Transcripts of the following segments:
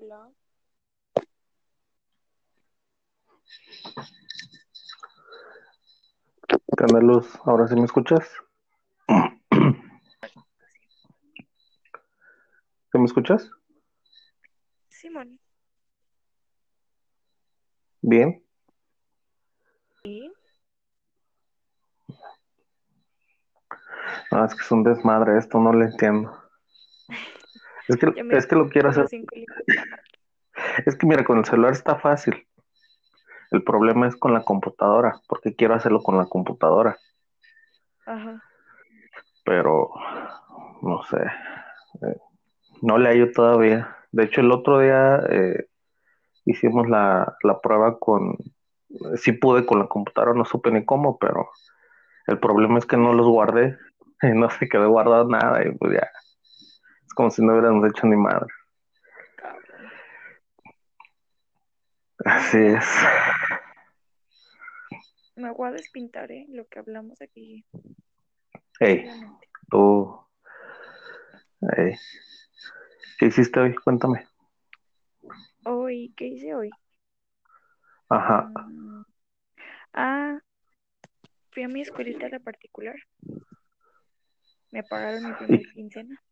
Hola. ¿Qué Luz? ¿Ahora sí me escuchas? ¿Sí me escuchas? Simón. Bien. ¿Sí? No, es que es un desmadre esto, no lo entiendo. Es que, es que lo quiero hacer. Es que mira, con el celular está fácil. El problema es con la computadora, porque quiero hacerlo con la computadora, Ajá. pero no sé. eh, no le hallo todavía. De hecho, el otro día eh, hicimos la, la prueba con. Sí pude con la computadora, no supe ni cómo, pero el problema es que no los guardé. Y no se quedó guardado nada, y pues ya. Es como si no hubiéramos hecho ni madre. Así es. Me voy a despintar, ¿eh? Lo que hablamos aquí. Hey, tú. hey. ¿Qué hiciste hoy? Cuéntame. Hoy, ¿qué hice hoy? Ajá. Mm, Ah, fui a mi escuelita de particular. Me pagaron mi primer quincena.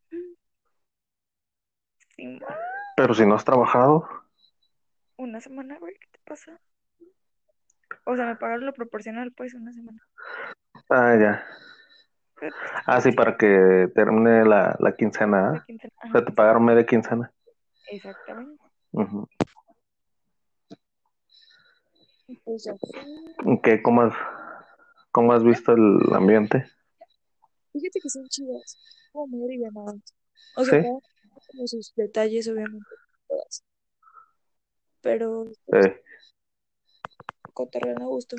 Pero si no has trabajado. Una semana, güey, ¿qué te pasa? O sea, me pagaron lo proporcional, pues, una semana. Ah, ya. Ah, sí, para que termine la, la quincena. O sea, te pagaron media quincena. exactamente. Pues ya fui. ¿Y ¿Qué? ¿Cómo has, ¿Cómo has visto el ambiente? Fíjate que son chidas, como muy alivianadas. O sea, Sí. Como sus detalles, obviamente, todas. Pero Eh, cotorrean a gusto.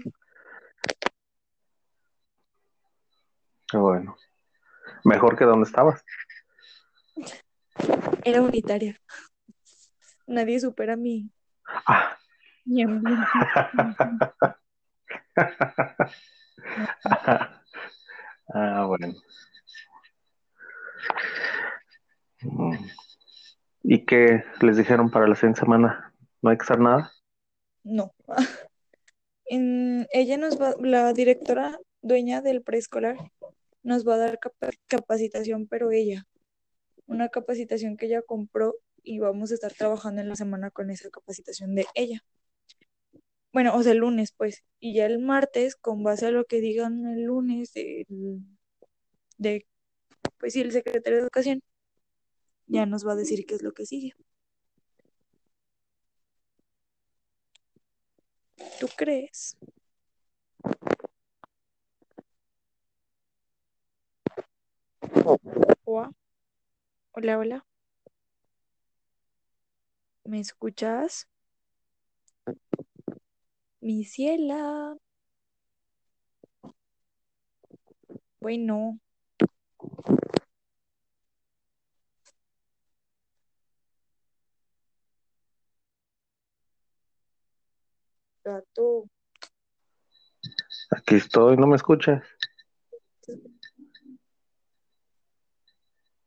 qué bueno. Mejor que donde estabas. Era unitaria. Nadie supera mi, Ah. mi ambiente. ah, bueno. Mm. ¿Y qué les dijeron para la siguiente semana? ¿No hay que hacer nada? No. Ella nos va, la directora dueña del preescolar, nos va a dar capa- capacitación, pero ella, una capacitación que ella compró y vamos a estar trabajando en la semana con esa capacitación de ella. Bueno, o sea, el lunes, pues. Y ya el martes, con base a lo que digan el lunes del- de, pues sí, el secretario de Educación, ya nos va a decir qué es lo que sigue. ¿Tú crees? Hola, hola, hola. ¿Me escuchas? Mi ciela. Bueno, gato. Aquí estoy, ¿no me escuchas?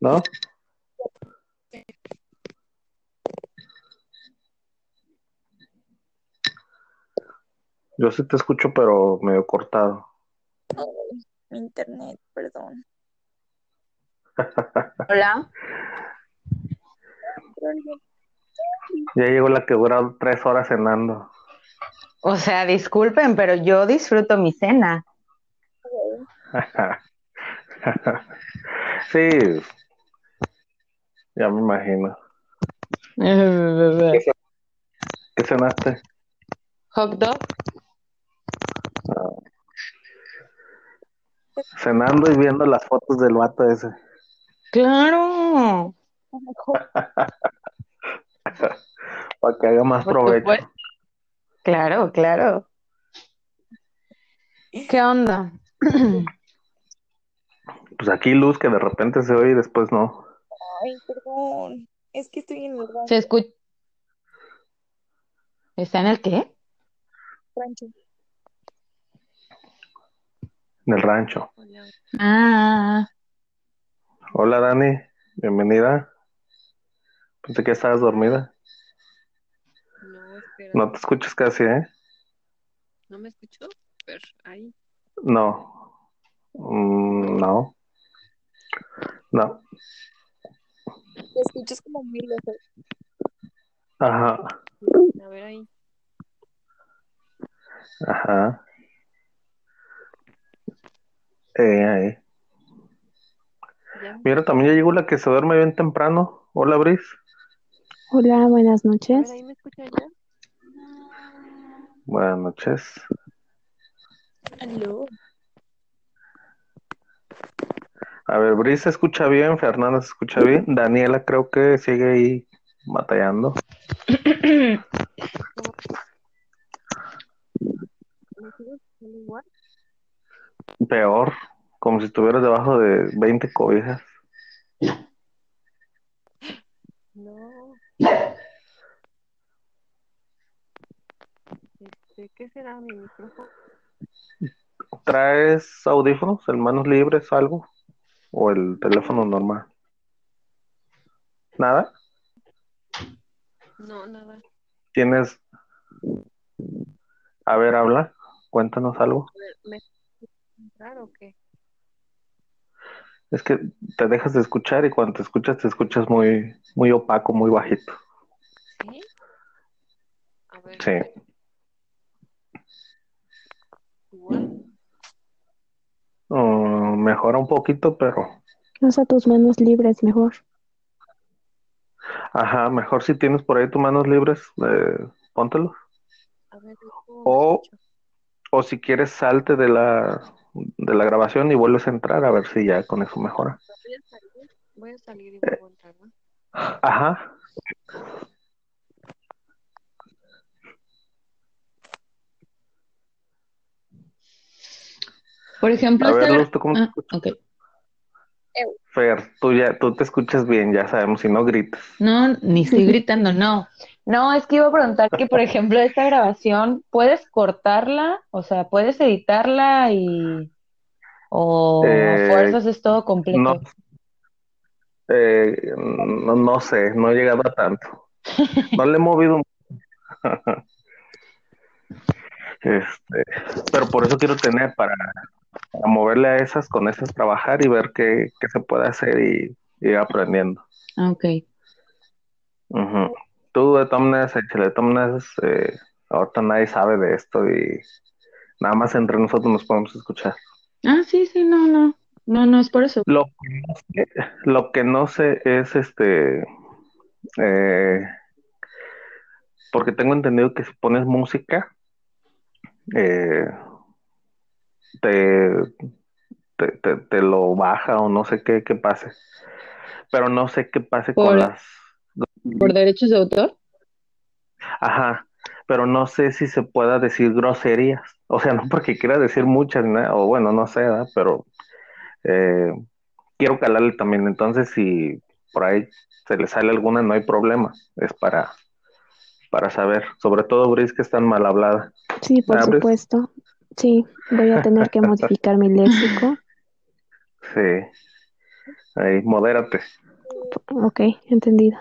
¿No? Yo sí te escucho, pero medio cortado. Ay, mi internet, perdón. Hola. Ya llegó la que dura tres horas cenando. O sea, disculpen, pero yo disfruto mi cena. sí, ya me imagino. ¿Qué cenaste? Hot dog. Cenando y viendo las fotos del vato ese. Claro. Para que haga más Por provecho. supuesto. Claro, claro. ¿Qué onda? Pues aquí luz que de repente se oye y después no. Ay, perdón. Es que estoy en el ¿Se escucha? ¿Está en el qué? rancho. En el rancho. Ah, Hola Dani, bienvenida. Pensé que estabas dormida. Espera, No te escuchas casi, ¿eh? ¿no me escuchó? Pero ahí. No. Mm, no. No. Te escuchas como muy lejos. Ajá. A ver ahí. Ajá. Eh, ahí. Ya. Mira, también ya llegó la que se duerme bien temprano. Hola, Bris. Hola, buenas A ver, noches. ahí me escucha ya. Buenas noches. Aló. A ver, Bris se escucha bien, Fernanda se escucha bien, Daniela creo que sigue ahí batallando. Peor, como si estuvieras debajo de 20 cobijas. No. ¿Traes audífonos, en manos libres, algo? ¿O el teléfono normal? ¿Nada? No, nada. ¿Tienes... A ver, habla, cuéntanos algo. ¿me entrar o qué? Es que te dejas de escuchar y cuando te escuchas te escuchas muy, muy opaco, muy bajito. ¿Sí? A ver, Sí. Mm, mejora un poquito, pero... Usa tus manos libres mejor. Ajá, mejor si tienes por ahí tus manos libres, eh, póntelos. A ver, ¿cómo me O, o si quieres, salte de la, de la grabación y vuelves a entrar a ver si ya con eso mejora. Voy a salir, voy a salir y vuelvo a entrar, ¿no? Ajá. Por ejemplo, A ver, esta- Luz, ¿tú cómo te Ah, escuchas? ok. Fer, tú ya, tú te escuchas bien, ya sabemos, si no gritas. No, ni estoy gritando, no. No, es que iba a preguntar que, por ejemplo, esta grabación, ¿puedes cortarla? O sea, ¿puedes editarla y... o Eh, fuerzas es todo completo? No, eh, no, no sé, no he llegado a tanto. No le he movido. Este, pero por eso quiero tener para, para moverle a esas, con esas trabajar y ver qué, qué se puede hacer y ir aprendiendo. Ah, ok. Ujú. Tú de échale, de todas maneras, eh, ahorita nadie sabe de esto y nada más entre nosotros nos podemos escuchar. Ah, sí, sí, no, no. No, no es por eso. Lo que no sé, lo que no sé es este, eh, porque tengo entendido que si pones música, eh, te, te, te, te lo baja o no sé qué, qué pase. Pero no sé qué pase con las... ¿Por derechos de autor? Ajá, pero no sé si se pueda decir groserías. O sea, no porque quiera decir muchas, ni nada, o bueno, no sé. Pero eh, quiero calarle también. Entonces, si por ahí se le sale alguna, no hay problema. Es para, para saber. Sobre todo, Bris, que es tan mal hablada. Sí, por supuesto. Sí, voy a tener que modificar mi léxico. Sí. Ahí, modérate. Ok, entendido.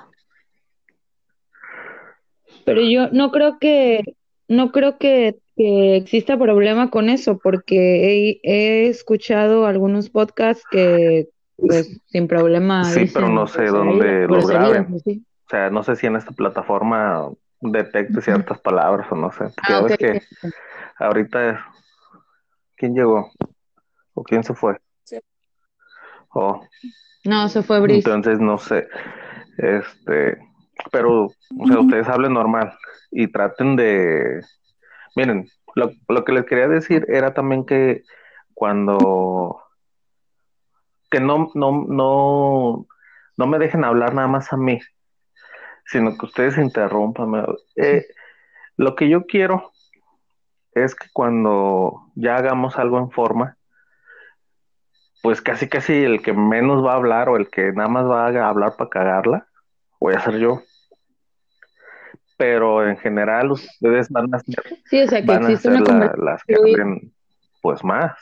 Pero yo no creo que, no creo que, que exista problema con eso, porque he, he escuchado algunos podcasts que, pues, sin problema Sí, pero no sé groserías- dónde groserías, graben. sí. O sea, no sé si en esta plataforma detecte ciertas palabras o no sé. Porque Ah, ves que ahorita, ¿quién llegó? ¿O quién se fue? Se- Oh, No, se fue Brice. entonces no sé. Este, pero, o sea, ustedes hablen normal y traten de, miren, lo, lo que les quería decir era también que cuando, que no, no, no, no me dejen hablar nada más a mí, sino que ustedes interrumpan. eh, lo que yo quiero es que cuando ya hagamos algo en forma, pues casi casi el que menos va a hablar o el que nada más va a hablar para cagarla, voy a ser yo. Pero en general ustedes van a ser, Sí, o sea, que van a ser la- las que hablen pues más.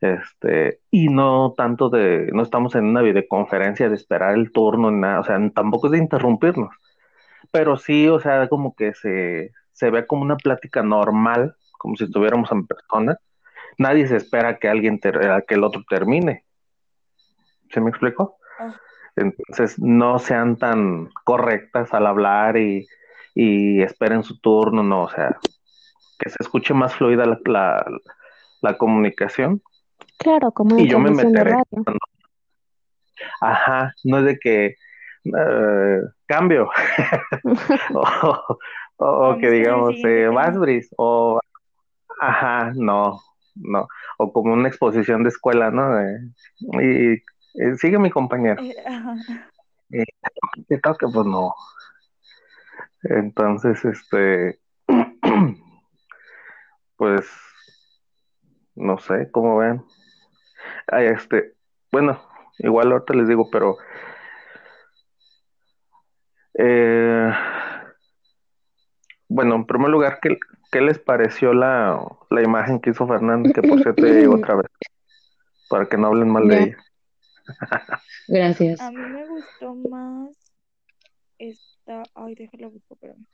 Este, y no tanto de, no estamos en una videoconferencia de esperar el turno nada, o sea, tampoco es de interrumpirnos, pero sí, o sea, como que se, se vea como una plática normal, como si estuviéramos en persona, nadie se espera que alguien ter- a que el otro termine. ¿Se me explicó? Ah. Entonces no sean tan correctas al hablar y, y esperen su turno, no, o sea, que se escuche más fluida la, la, la comunicación. Claro, como Y yo me meteré. Ajá, no es de que eh, cambio o, o- que digamos eh, tema. vas Bris o ajá, no, no, o como una exposición de escuela, ¿no? Eh, y eh, sigue mi compañero, Eh, ajá. que toque, pues no. Entonces, este, pues, no sé, cómo ven. Ay, este, bueno, igual ahorita les digo, pero eh, bueno, en primer lugar, ¿qué, qué les pareció la, la imagen que hizo Fernández? Que por cierto llegó otra vez, para que no hablen mal de ella. Gracias. A mí me gustó más esta. Ay, déjala busco, espérame.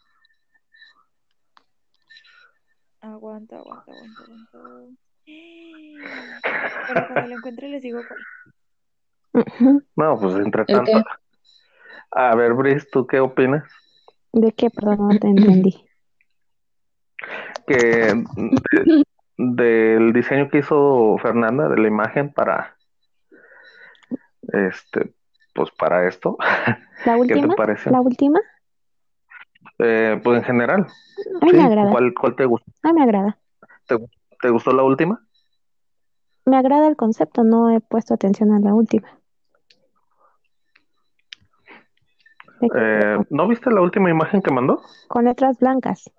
Aguanta, aguanta, aguanta, aguanta. Pero cuando lo encuentre les digo cuál. No, pues entre ¿El tanto. A ver, Brice, ¿tú qué opinas? ¿De qué? Perdón, no te entendí. Que de- del diseño que hizo Fernanda de la imagen para este, pues para esto, ¿La ¿qué te última? ¿La última? Eh, pues en general, A mí sí, me agrada. ¿cuál, cuál te gustó? A mí me agrada. ¿Te gustó la última? Me agrada el concepto, no he puesto atención a la última. Me quedé Eh, ¿no viste la última imagen que mandó? Con letras blancas.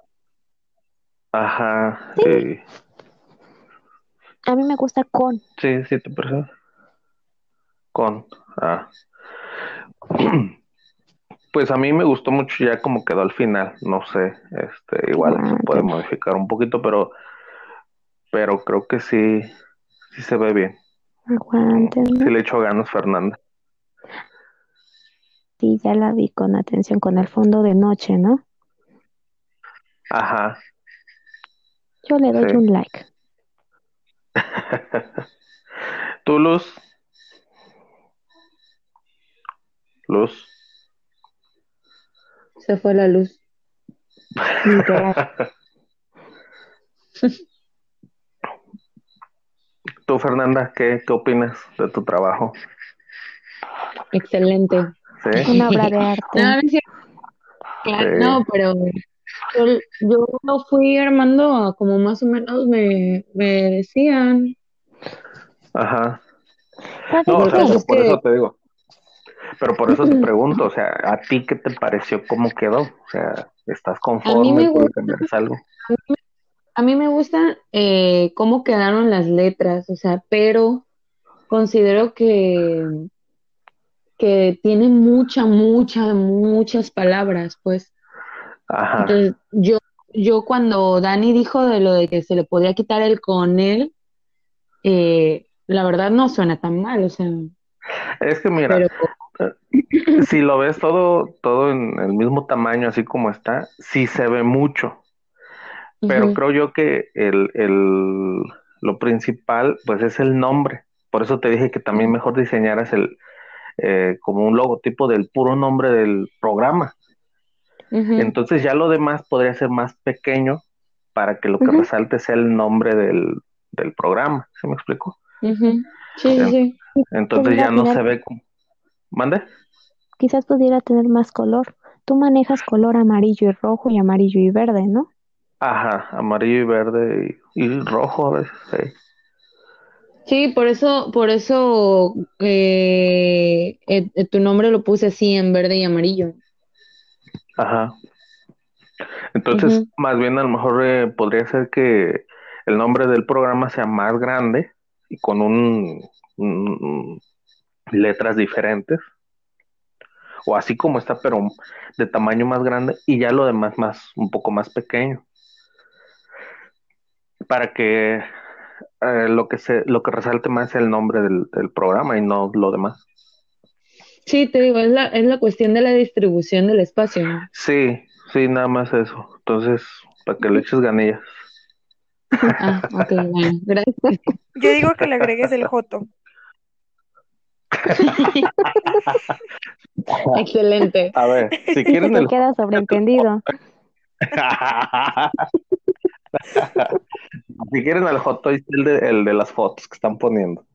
Ajá, Sí. eh, A mí me gusta con. sí, sí, te parece. Con, ah. Pues a mí me gustó mucho ya como quedó al final, no sé, este, igual se puede Aguántame. modificar un poquito, pero, pero creo que sí, sí se ve bien. Sí Aguántenme. le echó ganas Fernanda. Sí, ya la vi con atención, con el fondo de noche, ¿no? Ajá. Yo le doy Sí. un like. ¿Tú, Luz? Luz. Se fue la luz. Tú, Fernanda, ¿qué, qué opinas de tu trabajo? Excelente. ¿Sí? Una obra de arte. No, no es cierto. Claro, Sí. no, pero yo, yo lo fui armando a como más o menos me, me decían. Ajá. ¿Sabes No, o sea, qué? pero es por que- eso te digo. Pero por eso te pregunto, o sea, ¿a ti qué te pareció? ¿Cómo quedó? O sea, ¿estás conforme? me ¿Tú le gusta. cambiarías algo? A mí me gusta eh, cómo quedaron las letras, o sea, pero considero que, que tiene mucha, mucha, muchas palabras, pues. Ajá. Entonces, yo, yo cuando Dani dijo de lo de que se le podía quitar el con él, eh, la verdad no suena tan mal, o sea, Es que mira, pero si lo ves todo, todo en el mismo tamaño, así como está, sí se ve mucho. Pero creo yo que el, el, lo principal, pues es el nombre. Por eso te dije que también mejor diseñaras el, eh, como un logotipo del puro nombre del programa. Entonces ya lo demás podría ser más pequeño para que lo que resalte sea el nombre del, del programa. ¿Se me explico? ujú. Sí, sí, sí. Entonces ya no tener- se ve como... ¿Mande? Quizás pudiera tener más color. Tú manejas color amarillo y rojo y amarillo y verde, ¿no? Ajá, amarillo y verde y, y rojo a veces. sí. Sí, por eso, por eso eh, eh, eh, tu nombre lo puse así en verde y amarillo. Ajá. Entonces, más bien a lo mejor eh, podría ser que el nombre del programa sea más grande y con un, un- letras diferentes. O así como está, pero de tamaño más grande y ya lo demás más, un poco más pequeño. Para que eh, lo que se, lo que resalte más sea el nombre del, del programa y no lo demás. Sí, te digo, es la, es la cuestión de la distribución del espacio. ¿no? Sí, sí, nada más eso. Entonces, para que le eches ganillas. Ah, ok, bueno, gracias. Yo digo que le agregues el joto. Excelente. A ver, si Se quieren te el... queda sobreentendido. si quieren el hot toy, el de, el de las fotos que están poniendo.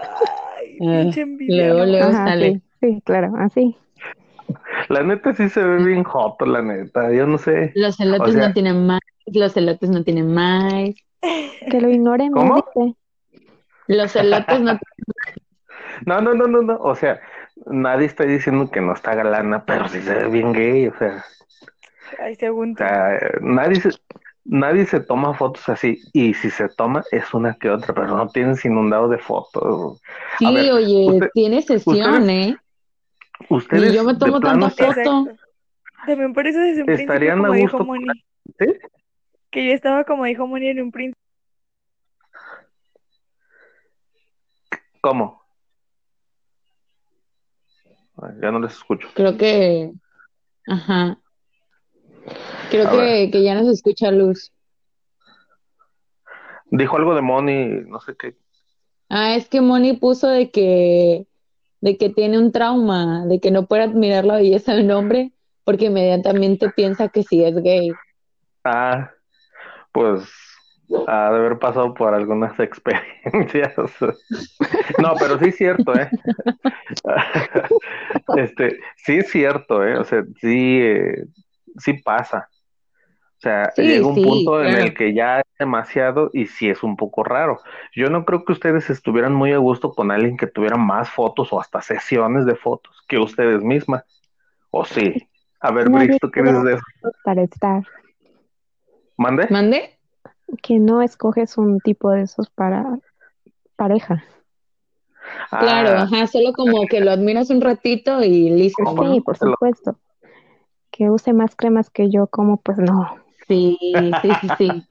Ay, Ah, pinche envidia, luego, ¿no? luego Ajá, sale. sí, sí, claro, así. La neta sí se ve bien hot, la neta. Yo no sé. Los elotes O sea- no tienen más, los elotes no tienen más, Que lo ignoremos, ¿Cómo? dice. los elotes no No, no, no, no, no. O sea, nadie está diciendo que no está galana, pero sí se ve bien gay. O sea, Ay, según o sea, nadie se, nadie se toma fotos así. Y si se toma, es una que otra, pero no tienes inundado de fotos. Sí, ver, oye, usted- tiene sesión, ustedes- ¿eh? Ustedes Ni yo me de tomo tanta foto. También por eso desde un principio, Estarían a como dijo gusto Moni, ¿sí? que yo estaba como dijo Moni en un principio. ¿Cómo? Ya no les escucho. Creo que, ajá. Creo que, que ya no se escucha luz. Dijo algo de Moni, no sé qué. Ah, es que Moni puso de que, de que tiene un trauma, de que no puede admirar la belleza de un hombre porque inmediatamente piensa que sí es gay. Ah, pues ha de haber pasado por algunas experiencias. No, pero sí es cierto, ¿eh? Este, sí es cierto, ¿eh? O sea, sí, eh, sí pasa. O sea, Sí, llega un sí, punto en el que ya es demasiado y sí es un poco raro. Yo no creo que ustedes estuvieran muy a gusto con alguien que tuviera más fotos o hasta sesiones de fotos que ustedes mismas. ¿O sí? A ver, Brix, ¿tú qué dices de eso? Para estar. ¿Mande? ¿Mande? Que no escoges un tipo de esos para pareja. Claro, Ah, ajá, solo como que lo admiras un ratito y listo. Sí, por supuesto. Que use más cremas que yo, como pues no. Sí, sí, sí, sí.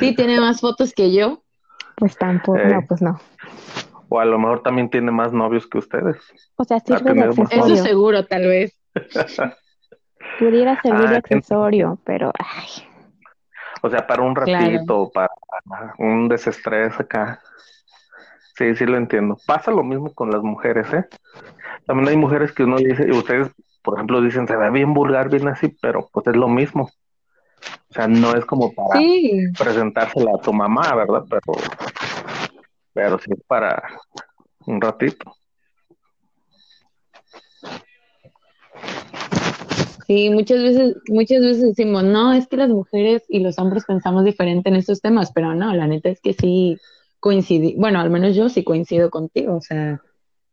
Sí, tiene más fotos que yo. Pues tampoco, Eh. no, pues no. o a lo mejor también tiene más novios que ustedes. O sea, sirve de más Eso accesorio. seguro, tal vez. Pudiera servir de Ah, accesorio, pero ay, O sea, para un Claro. ratito, para un desestrés acá. Sí, sí lo entiendo. Pasa lo mismo con las mujeres, ¿eh? También hay mujeres que uno dice, y ustedes, por ejemplo, dicen, se ve bien vulgar, bien así, pero pues es lo mismo. O sea, no es como para Sí, presentársela a tu mamá, ¿verdad? Pero, pero sí es para un ratito. sí, muchas veces, muchas veces decimos, no, es que las mujeres y los hombres pensamos diferente en estos temas, pero no, la neta es que sí coincidí, bueno, al menos yo sí coincido contigo, o sea,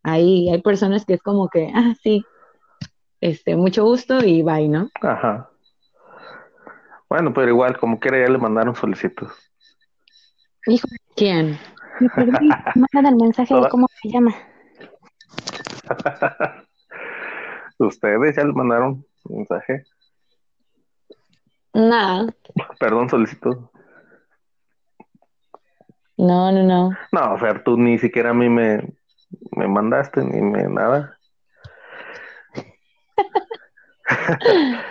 hay, hay personas que es como que, ah, sí, este, mucho gusto y bye, ¿no? Ajá. Bueno, pero igual, como quiera, ya le mandaron solicitud. hijo, ¿Quién? me perdí. Manda el mensaje de cómo se llama. Ustedes ya le mandaron mensaje. Nada, Perdón, solicitud. no, no, no. No, Fer, tú ni siquiera a mí me, me mandaste ni me nada.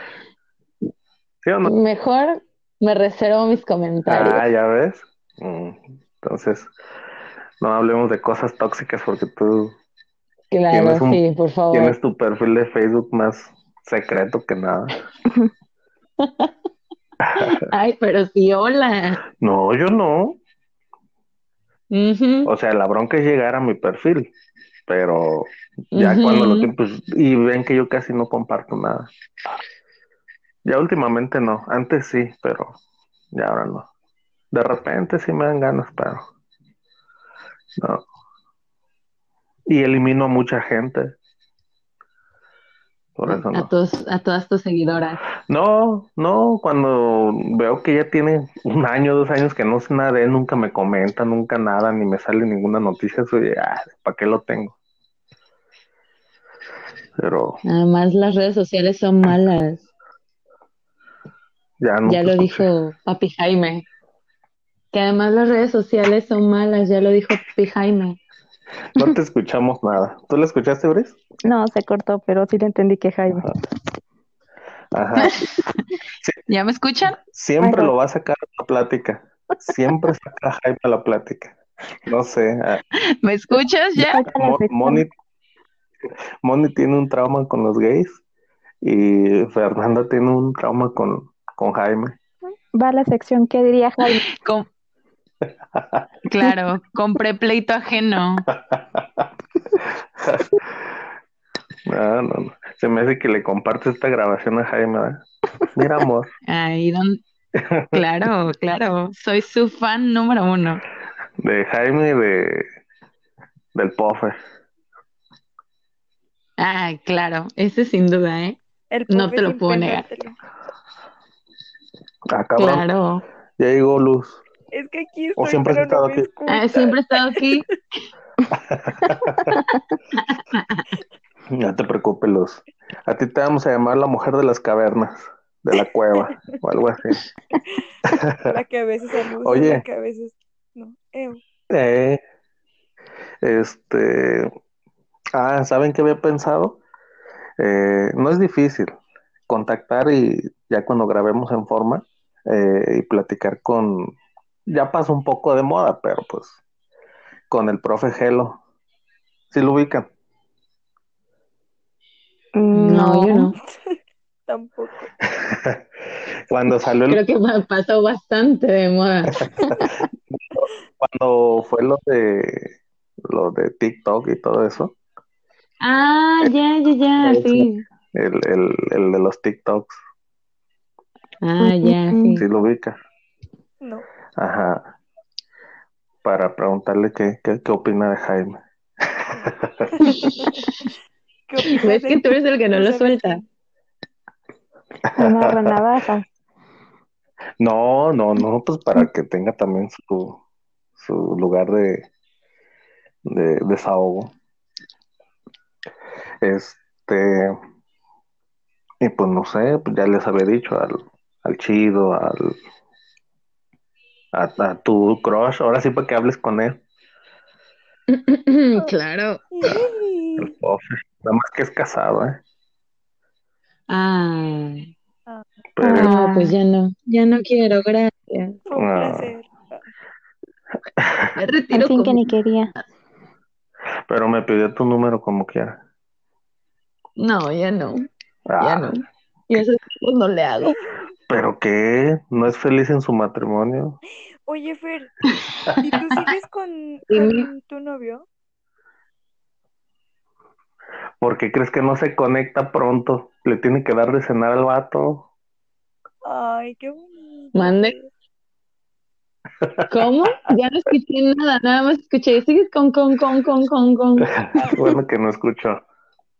¿Sí o no? Mejor me reservo mis comentarios. Ah, ya ves. Mm, Entonces, no hablemos de cosas tóxicas porque tú Claro, tienes un- sí, por favor. tienes tu perfil de Facebook más secreto que nada. Ay, pero sí, hola. No, yo no. O sea, la bronca es llegar a mi perfil, pero ya cuando lo tienen, pues, y ven que yo casi no comparto nada. Ya últimamente no, antes sí, pero ya ahora no. De repente sí me dan ganas, pero no. Y elimino a mucha gente. Por eso A no. tus, a todas tus seguidoras. No, no, cuando veo que ya tiene un año, dos años que no sé nada de él, nunca me comenta, nunca nada, ni me sale ninguna noticia, soy ah, ¿para qué lo tengo? Pero Además, las redes sociales son malas. ya no Ya lo escuché. dijo Papi Jaime. Que además las redes sociales son malas, ya lo dijo Papi Jaime. No te escuchamos nada. ¿Tú lo escuchaste, Bris? No, se cortó, pero sí le entendí que Jaime. Ajá. ¿Ya me escuchan? Siempre Ajá. lo va a sacar a la plática. Siempre saca a Jaime a la plática. No sé. ah, ¿Me escuchas ya? Mo-. Moni, Moni tiene un trauma con los gays y Fernanda tiene un trauma con, con Jaime. Va a la sección ¿Qué diría Jaime? Com- Claro, compré pleito ajeno. No, no, no. Se me hace que le comparte esta grabación a Jaime. ¿verdad? Mira, amor. Ahí don... Claro, claro. Soy su fan número uno. De Jaime y de del Pofe. Ay, claro. Ese sin duda, ¿eh? El No te lo puedo negar. pensártelo. Ah. Claro. Ya llegó Luz. Es que aquí O estoy, siempre has estado no aquí. Ah, siempre he estado aquí. No te preocupes, Luz. A ti te vamos a llamar la mujer de las cavernas, de la cueva, o algo así. La que a veces saluda, Oye. la que a veces no. Ew. Eh, este. Ah, ¿saben qué había pensado? Eh, no es difícil contactar y ya cuando grabemos en forma eh, y platicar con. Ya pasa un poco de moda, pero pues con el profe Gelo. ¿Sí lo ubican? No, yo no. Tampoco. Cuando salió el Creo que pasó bastante de moda. cuando fue lo de lo de TikTok y todo eso, Ah, ya, ya, ya, sí. el, el, el de los TikToks, Ah, ya, sí. sí lo ubica. No. Ajá. Para preguntarle qué, qué, qué opina de Jaime. ¿Qué opinas ¿Ves que tú eres el que no lo ¿Sabes suelta? Amarra navajas. No, no, no, pues para que tenga también su, su lugar de, de desahogo. Este, y pues no sé, pues ya les había dicho al, al chido, al a, a tu crush, ahora sí para que hables con él, Claro. el. Nada más que es casado, ¿eh? Ah, Pero, no, pues ya no. Ya no quiero, gracias. Un placer. Me Al retiro fin que ni quería. pero me pidió tu número como quiera. No, ya no. Ah, Ya no. Y eso no le hago. ¿Pero qué? ¿No es feliz en su matrimonio? Oye, Fer, ¿y tú sigues con, con tu novio? ¿Por qué crees que no se conecta pronto? Le tiene que dar de cenar al vato. Ay, qué bonito. Mande. ¿Cómo? Ya no escuché nada, nada más escuché, sigues con, con, con, con, con, con. bueno, que no escuchó.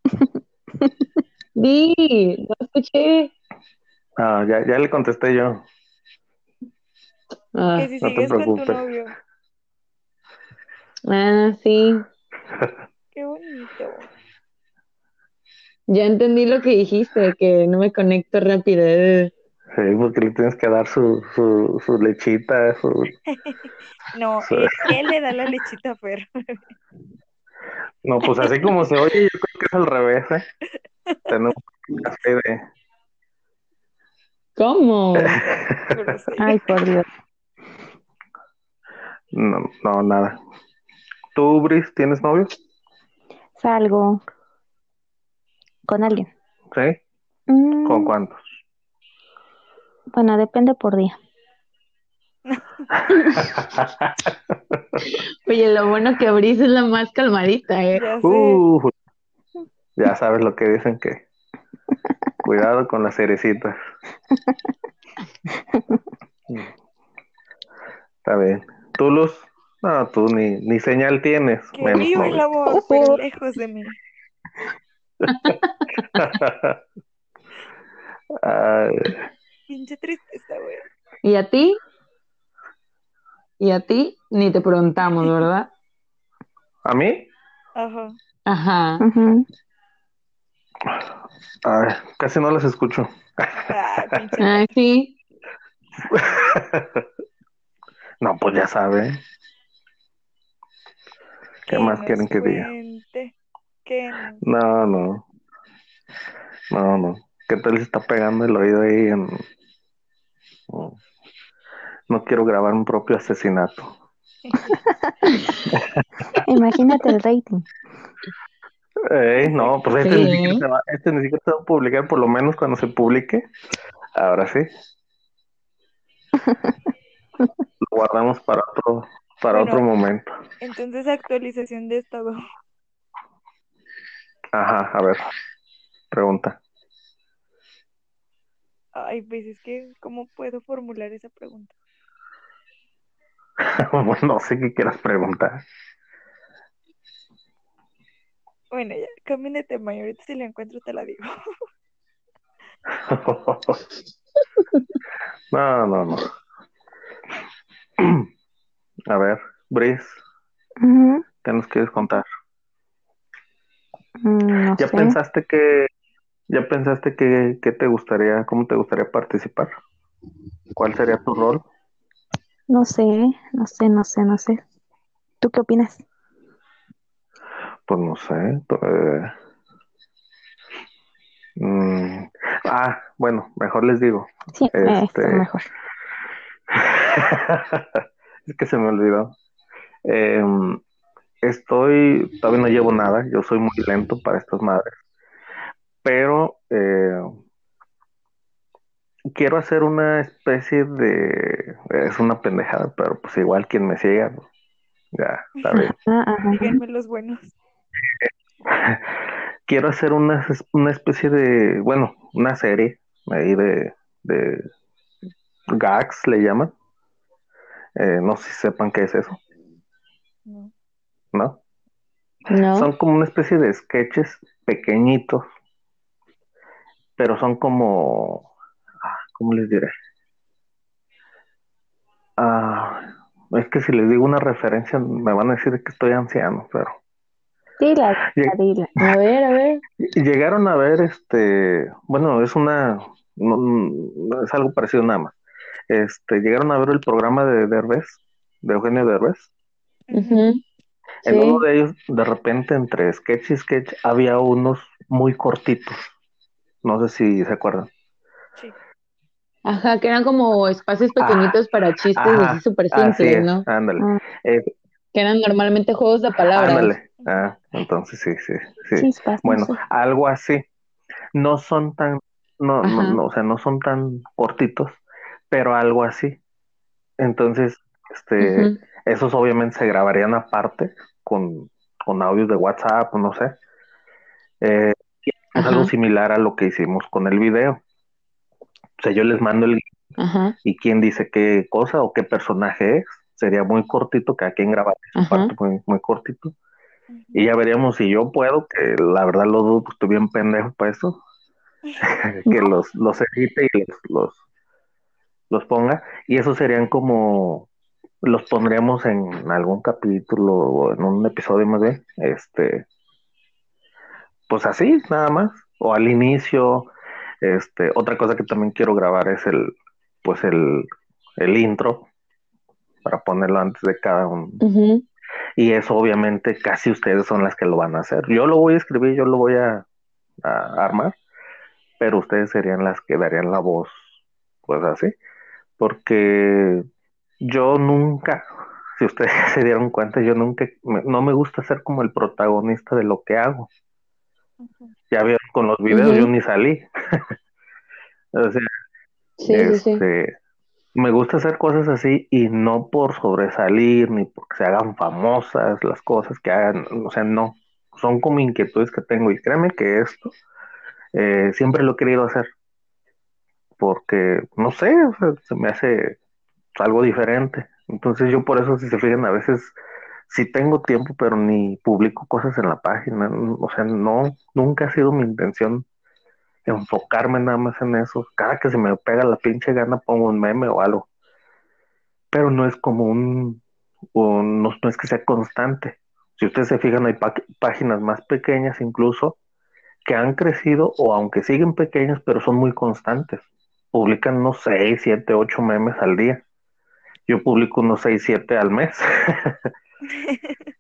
Di, no escuché. Ah, ya, ya le contesté yo. Ah, Que si no te sigues con tu preocupes. novio. ah, sí. Qué bonito. Ya entendí lo que dijiste, que no me conecto rápido. Sí, porque le tienes que dar su, su, su lechita, su... No, Sí. él, le da la lechita a Fer. No, pues así como se oye, yo creo que es al revés, ¿eh? Tenemos café de... ¿Cómo? Ay, por Dios. No, no, nada. ¿Tú, Bris, tienes novio? Salgo con alguien. ¿Sí? Mm, ¿Con cuántos? Bueno, depende por día. Oye, lo bueno que Brice es la más calmadita, ¿eh? Ya. Uh, ya sabes lo que dicen que... Cuidado con las cerecitas. Está bien. ¿Tú, Luz? No, tú ni, ni señal tienes. Que menos amor, pero lejos de mí. Ay, Pinche tristeza, güey. ¿Y a ti? ¿Y a ti? Ni te preguntamos, ¿verdad? ¿A mí? Ajá. Ajá. Ujú. Ay, casi no las escucho. Ah, Ah, sí. No, pues ya sabe. ¿Qué más quieren que diga? Que No, no. No, no. ¿Qué tal si está pegando el oído ahí en... No quiero grabar un propio asesinato. Imagínate el rating. No, pues este, Sí. ni siquiera se va, este ni siquiera se va a publicar, por lo menos cuando se publique. Ahora sí. Lo guardamos para otro, para Bueno. otro momento. Entonces, actualización de estado. Ajá, a ver. Pregunta. Ay, pues es que, ¿cómo puedo formular esa pregunta? No sé qué quieras preguntar. Bueno, ya, cambien de tema y ahorita si la encuentro te la digo. No, no, no. A ver, Brice. ¿qué nos quieres contar? Mm, No ¿Ya sé. pensaste que, ya pensaste que, que te gustaría, cómo te gustaría participar? ¿Cuál sería tu rol? No sé, no sé, no sé, no sé. ¿Tú qué opinas? Pues no sé. eh, mm, ah, bueno, mejor les digo. Sí, eh, Este- mejor. es que se me olvidó. Em, estoy, todavía no llevo nada, yo soy muy lento para estas madres, pero eh, quiero hacer una especie de, es una pendejada, pero pues igual quien me siga, ya, está bien. Ah. Díganme los buenos. quiero hacer una, una especie de, bueno, una serie ahí de, de gags, le llaman. Eh, no sé si sepan qué es eso, No. ¿No? ¿No? Son como una especie de sketches pequeñitos, pero son como, ah, ¿cómo les diré? Ah, es que si les digo una referencia me van a decir que estoy anciano, pero Dila, dila. A ver, a ver. llegaron a ver este, bueno, es una, no- es algo parecido nada más. Este, llegaron a ver el programa de Derbez, de Eugenio Derbez. En Sí. uno de ellos, de repente, entre sketch y sketch, había unos muy cortitos. No sé si se acuerdan. Sí. Ajá, que eran como espacios pequeñitos para chistes Ajá, así súper Así simples, es, ¿no? ándale. Ah, Eh, Que eran normalmente juegos de palabras. ándale. Ah, entonces sí, sí, sí. chispas, no Bueno, sé. algo así. No son tan, no, no, no, o sea, no son tan cortitos, pero algo así. Entonces, este. Esos obviamente se grabarían aparte con, con audios de WhatsApp, o no sé. Eh, es algo similar a lo que hicimos con el video. O sea, yo les mando el Ajá. y quién dice qué cosa o qué personaje es. Sería muy cortito, cada quien graba su parte muy, muy cortito. Y ya veríamos si yo puedo, que la verdad lo dudo, pues estoy bien pendejo para eso, que los, los edite y los, los, los ponga. Y esos serían como, los pondríamos en algún capítulo o en un episodio más bien, este, pues así, nada más. O al inicio, este, otra cosa que también quiero grabar es el, pues el, el intro, para ponerlo antes de cada uno. Y eso obviamente casi ustedes son las que lo van a hacer. Yo lo voy a escribir, yo lo voy a, a armar, pero ustedes serían las que darían la voz, pues así. Porque yo nunca, si ustedes se dieron cuenta, yo nunca, me- no me gusta ser como el protagonista de lo que hago. Ya vieron con los videos, yo ni salí. O sea, Sí, sí, sí. este, me gusta hacer cosas así y no por sobresalir ni porque se hagan famosas las cosas que hagan, o sea, no, son como inquietudes que tengo y créeme que esto eh, siempre lo he querido hacer porque, no sé, o sea, se me hace algo diferente. Entonces yo por eso, si se fijan, a veces sí tengo tiempo, pero ni publico cosas en la página, o sea, no, nunca ha sido mi intención enfocarme nada más en eso. Cada que se me pega la pinche gana pongo un meme o algo. Pero no es como un, un- no, no es que sea constante. Si ustedes se fijan, hay pá- páginas más pequeñas incluso que han crecido o aunque siguen pequeñas, pero son muy constantes. Publican unos 6, 7, 8 memes al día. Yo publico unos 6, 7 al mes.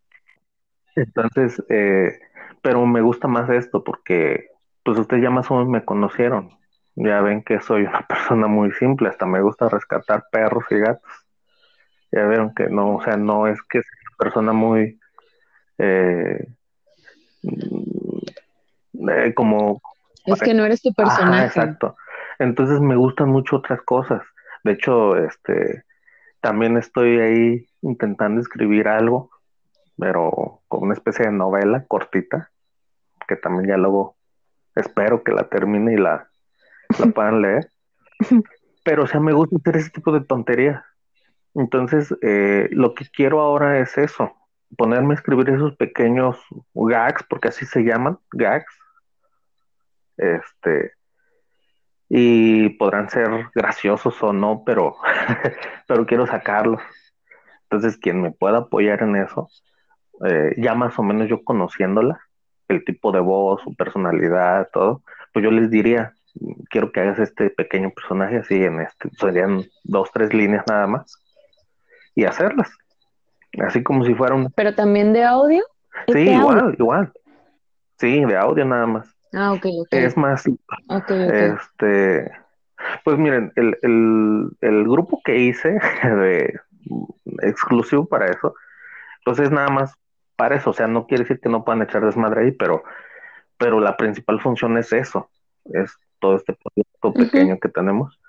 Entonces, eh, pero me gusta más esto porque pues ustedes ya más o menos me conocieron. Ya ven que soy una persona muy simple, hasta me gusta rescatar perros y gatos. Ya vieron que no, o sea, no es que sea una persona muy eh, eh, como Es que no eres tu Ajá, personaje. exacto. Entonces me gustan mucho otras cosas. De hecho, este, también estoy ahí intentando escribir algo, pero con una especie de novela cortita, que también ya luego espero que la termine y la, la puedan leer. Pero, o sea, me gusta hacer ese tipo de tonterías. Entonces, eh, lo que quiero ahora es eso, ponerme a escribir esos pequeños gags, porque así se llaman, gags, este, y podrán ser graciosos o no, pero, pero quiero sacarlos. Entonces, quien me pueda apoyar en eso, eh, ya más o menos yo conociéndola, el tipo de voz, su personalidad, todo, pues yo les diría, quiero que hagas este pequeño personaje así en este, serían dos, tres líneas nada más, y hacerlas. Así como si fuera un... Pero también de audio. Sí, de audio. igual, igual. Sí, de audio nada más. Ah, ok, ok. Es más, Ok, ok. Este, pues miren, el, el, el grupo que hice de exclusivo para eso, pues es nada más para eso, o sea, no quiere decir que no puedan echar desmadre ahí, pero, pero la principal función es eso, es todo este proyecto pequeño que tenemos.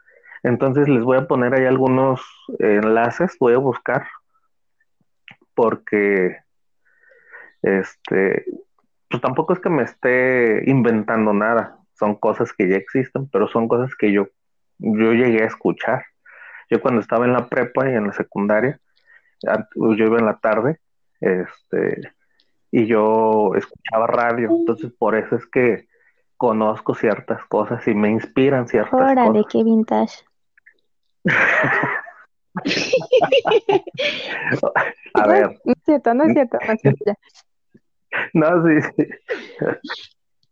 Entonces les voy a poner ahí algunos enlaces, voy a buscar, porque este, pues tampoco es que me esté inventando nada, son cosas que ya existen, pero son cosas que yo, yo llegué a escuchar. Yo cuando estaba en la prepa y en la secundaria, an- yo iba en la tarde, este, y yo escuchaba radio, entonces por eso es que conozco ciertas cosas y me inspiran ciertas Órale, cosas. qué vintage. A ver, No es cierto, no es cierto, no es cierto. No, sí, sí.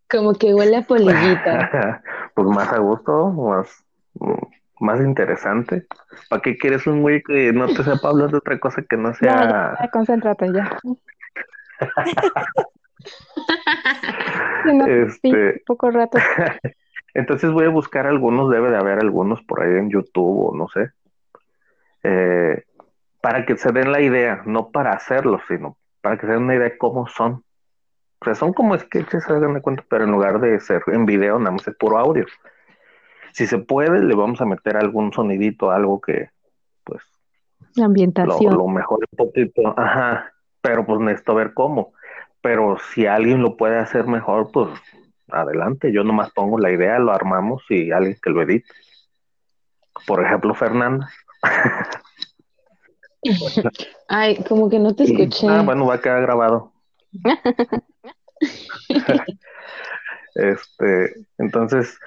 Como que huele a polillita. Pues más a gusto, más, más interesante. ¿Para qué quieres un güey que no te sepa hablar de otra cosa que no No, ya, sea... ya, concéntrate ya. Sí, no, sí, Este, poco rato. entonces voy a buscar algunos, debe de haber algunos por ahí en YouTube o no sé, eh, para que se den la idea, no para hacerlos, sino para que se den una idea de cómo son. O sea, son como sketches, se hagan de cuenta, pero en lugar de ser en video, nada más es puro audio. Si se puede, le vamos a meter algún sonidito, algo que, pues, La lo, ambientación. lo mejor un poquito, ajá, pero pues necesito ver cómo. Pero si alguien lo puede hacer mejor, pues adelante. Yo nomás pongo la idea, lo armamos y alguien que lo edite. Por ejemplo, Fernanda. Ay, como que no te escuché. Ah, bueno, va a quedar grabado. Este, entonces,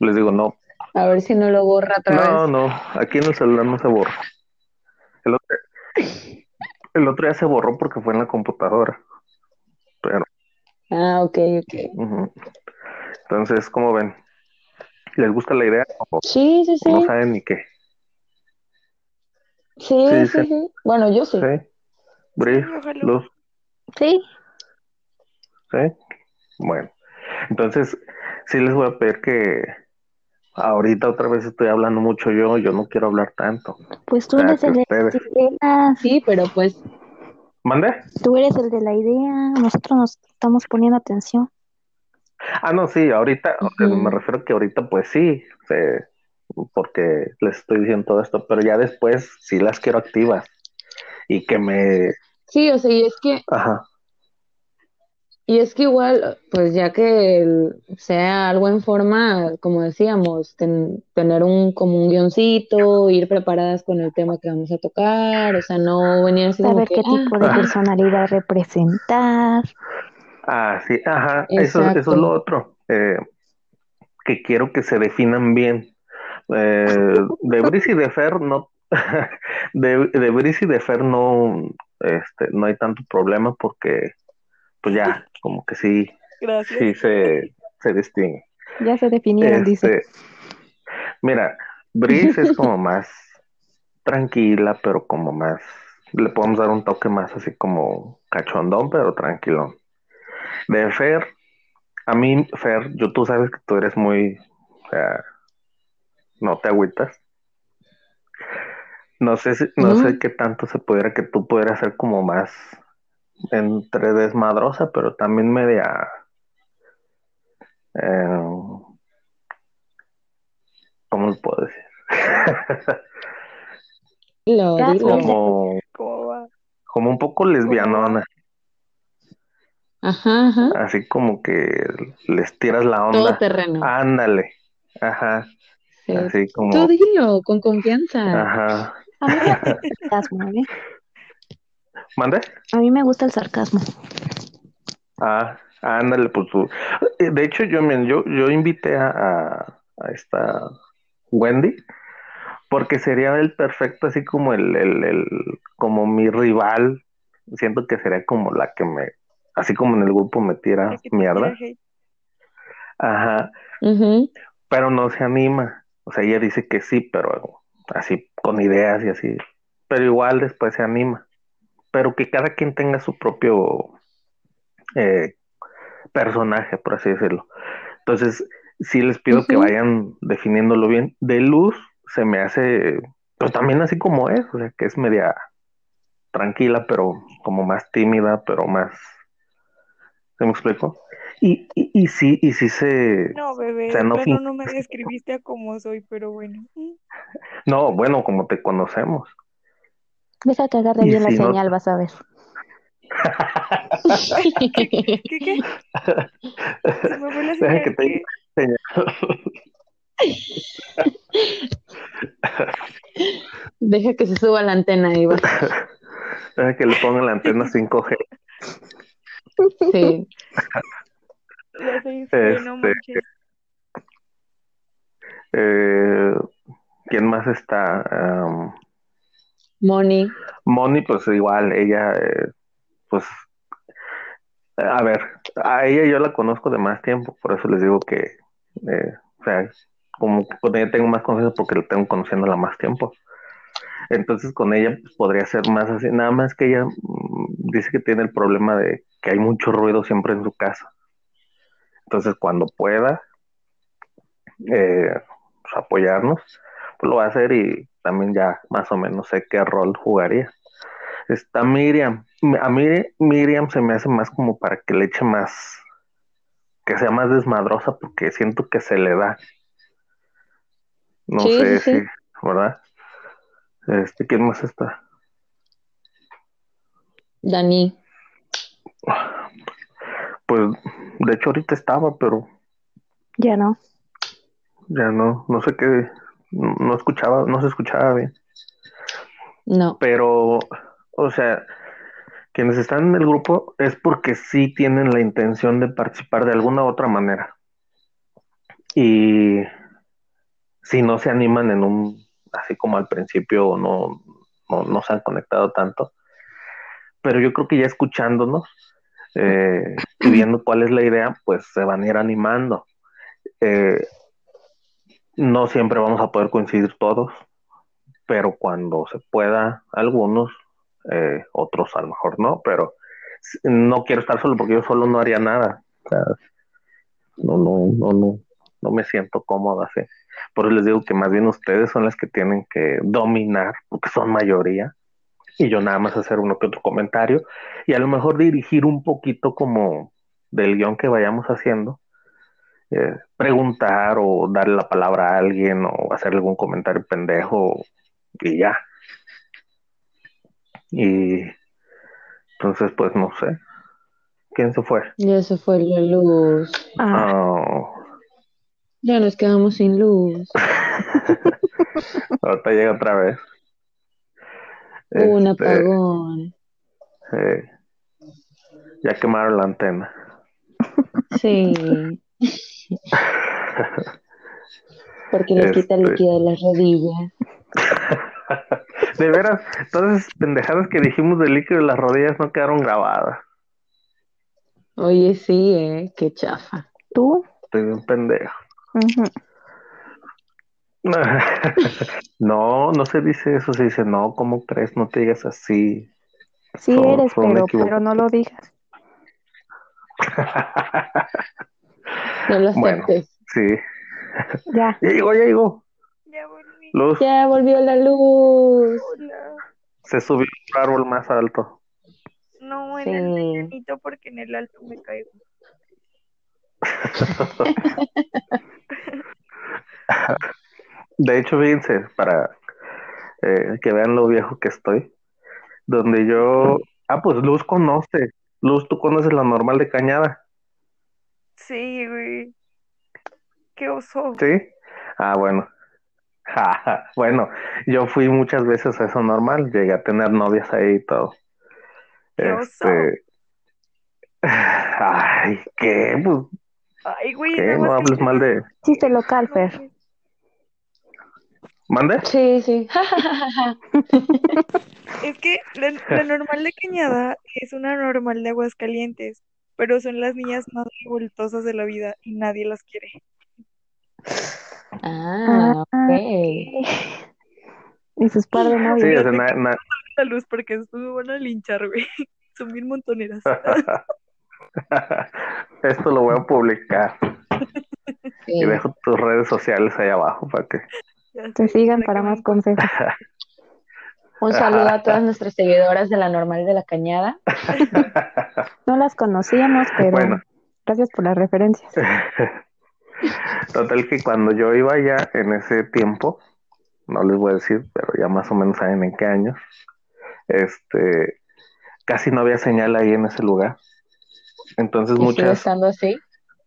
les digo, no, A ver si no lo borra otra no, vez. no, aquí en el celular no se borra. El otro, el otro día se borró porque fue en la computadora. Pero, Ah, ok, ok. Entonces, ¿cómo ven? ¿Les gusta la idea o Sí, sí, no sí. saben ni qué? Sí, Sí, sí. Bueno, yo sí. ¿Sí? Brief, Sí, ojalá. Luz, Sí, ¿sí? Bueno, entonces, sí les voy a pedir que ahorita otra vez estoy hablando mucho yo, yo no quiero hablar tanto. pues tú O sea, eres el de ustedes. ideas. Sí, pero pues, ¿Mande? Tú eres el de la idea. Nosotros nos estamos poniendo atención. Ah, no, sí, ahorita, me refiero que ahorita pues sí, se- porque les estoy diciendo todo esto, pero ya después sí las quiero activas y que me, sí, o sea, y es que, ajá, y es que igual, pues ya que sea algo en forma, como decíamos, ten- tener un, como un guioncito, ir preparadas con el tema que vamos a tocar, o sea, no venir así Saber que, qué ah, tipo de Ajá. personalidad representar. ah, sí, ajá, eso, eso es lo otro, eh, que quiero que se definan bien. Eh, de Brice y de Fer no, de, de Brice y de Fer no, este, no hay tanto problema porque, pues ya, como que sí, Gracias. sí se, se distingue. Ya se definieron, dice. Este, mira, Brice es como más tranquila, pero como más, le podemos dar un toque más así como cachondón, pero tranquilón. De Fer, A mí, Fer, yo tú sabes que tú eres muy, o sea, no te agüitas. No sé si, no sé qué tanto se pudiera que tú pudieras ser como más entre desmadrosa, pero también media eh, ¿cómo lo puedo decir? Como, como un poco lesbianona, Ajá, ajá. así como que les tiras la Todo onda. terreno. Ándale, ajá, Sí. así Tú como, dilo, con confianza. ajá. A mí me gusta el sarcasmo, ¿eh? ¿Mande? A mí me gusta el sarcasmo. Ah, ándale, pues tú. Eh, De hecho, yo, yo, yo invité a, a, a esta Wendy porque sería el perfecto, así como el, el, el, como mi rival. Siento que sería como la que me, así como en el grupo me tira mierda. Ajá, pero no se anima. O sea, ella dice que sí, pero así con ideas y así. Pero igual después se anima. Pero que cada quien tenga su propio eh, personaje, por así decirlo. Entonces, sí les pido que vayan definiéndolo bien. De luz se me hace, pues también así como es, o sea, que es media tranquila, pero como más tímida, pero más, ¿se me explico? Y, y, y sí, y sí se, No, bebé, o sea, no fin- no me describiste a como soy, pero bueno. No, bueno, como te conocemos. Deja que agarre bien la no- señal, vas a ver. Deja señal. que te- ¿qué? Deja que se suba la antena, Iba. Deja que le pongan la antena 5G. Sí. La 6G, no Este, manches. Eh, ¿Quién más está? Moni. Moni, pues igual, ella, eh, pues, a ver, a ella yo la conozco de más tiempo, por eso les digo que, eh, o sea, como con ella tengo más confianza porque la tengo conociéndola más tiempo. Entonces con ella pues, podría ser más así, nada más que ella mm, dice que tiene el problema de que hay mucho ruido siempre en su casa. Entonces cuando pueda eh, pues, apoyarnos, pues lo va a hacer y también ya más o menos sé qué rol jugaría. Está Miriam. A mí Miriam se me hace más como para que le eche más, que sea más desmadrosa porque siento que se le da. No Sí, sé sí, si, ¿verdad? Este, ¿quién más está? Dani. Pues de hecho ahorita estaba, pero Ya no. ya no, no sé qué, no, no escuchaba, no se escuchaba bien. No. Pero, o sea, quienes están en el grupo es porque sí tienen la intención de participar de alguna otra manera. Y si no se animan en un, así como al principio, no, no, no se han conectado tanto. Pero yo creo que ya escuchándonos eh, y viendo cuál es la idea, pues se van a ir animando. Eh, no siempre vamos a poder coincidir todos, pero cuando se pueda, algunos, eh, otros a lo mejor no, pero no quiero estar solo porque yo solo no haría nada. O sea, no, no, no, no, no me siento cómodo así. Por eso les digo que más bien ustedes son las que tienen que dominar, porque son mayoría, y yo nada más hacer uno que otro comentario, y a lo mejor dirigir un poquito como del guion que vayamos haciendo, eh, preguntar o darle la palabra a alguien o hacer algún comentario pendejo y ya. Y entonces, pues no sé. ¿Quién se fue? Ya se fue la luz. Ah, Oh, Ya nos quedamos sin luz. ahorita llega otra vez. Un Este, apagón. eh, ya quemaron la antena. Sí. Porque les quita el Este. líquido de las rodillas. De veras, todas esas pendejadas que dijimos del líquido de las rodillas no quedaron grabadas. Oye, sí, ¿eh? Qué chafa. ¿tú? Estoy bien pendejo. No, no se dice eso, se dice, no, ¿cómo crees? No te digas así. Sí eres, pero, pero no lo digas. No lo Bueno. Sí. Ya. Ya llegó, ya llegó. Ya volví. Luz Ya volvió la luz. Hola. se subió al árbol más alto. No, en Sí. el medianito porque en el alto me caigo. De hecho, fíjense, para eh, que vean lo viejo que estoy, donde yo... Ah, pues Luz conoce. Luz, ¿tú conoces la normal de Cañada? Sí, güey. Qué oso. ¿Sí? Ah, bueno. Jaja, Bueno, yo fui muchas veces a eso normal, llegué a tener novias ahí y todo. Qué oso. Este... Ay, ¿qué? Pues, Ay, güey. No hables que- mal de... Chiste local, Fer. ¿Mande? Sí, sí. Es que la, la normal de Cañada es una normal de Aguascalientes, pero son las niñas más revoltosas de la vida y nadie las quiere. Ah, ok. Y sus par de Sí, o sea, na- na- La luz porque me van a linchar, güey. Son bien montoneras. Esto lo voy a publicar Sí. y dejo tus redes sociales ahí abajo para que... Te sigan para más consejos. Un saludo a todas nuestras seguidoras de la Normal de la Cañada. No las conocíamos, pero Bueno. gracias por las referencias. Total que cuando yo iba allá en ese tiempo, no les voy a decir, pero ya más o menos saben en qué años, este, casi no había señal ahí en ese lugar. Entonces ¿Y sigue muchas, estando así?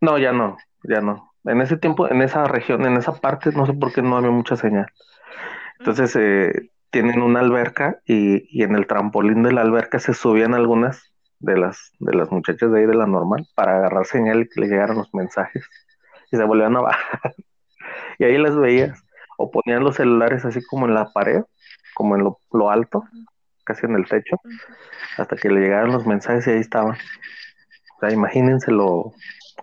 no, ya no, ya no. En ese tiempo, en esa región, en esa parte, no sé por qué no había mucha señal. Entonces eh, tienen una alberca y, y en el trampolín de la alberca se subían algunas de las de las muchachas de ahí de la normal para agarrar señal y que les llegaran los mensajes y se volvían a bajar y ahí las veías o ponían los celulares así como en la pared como en lo, lo alto casi en el techo hasta que le llegaran los mensajes y ahí estaban o sea imagínense lo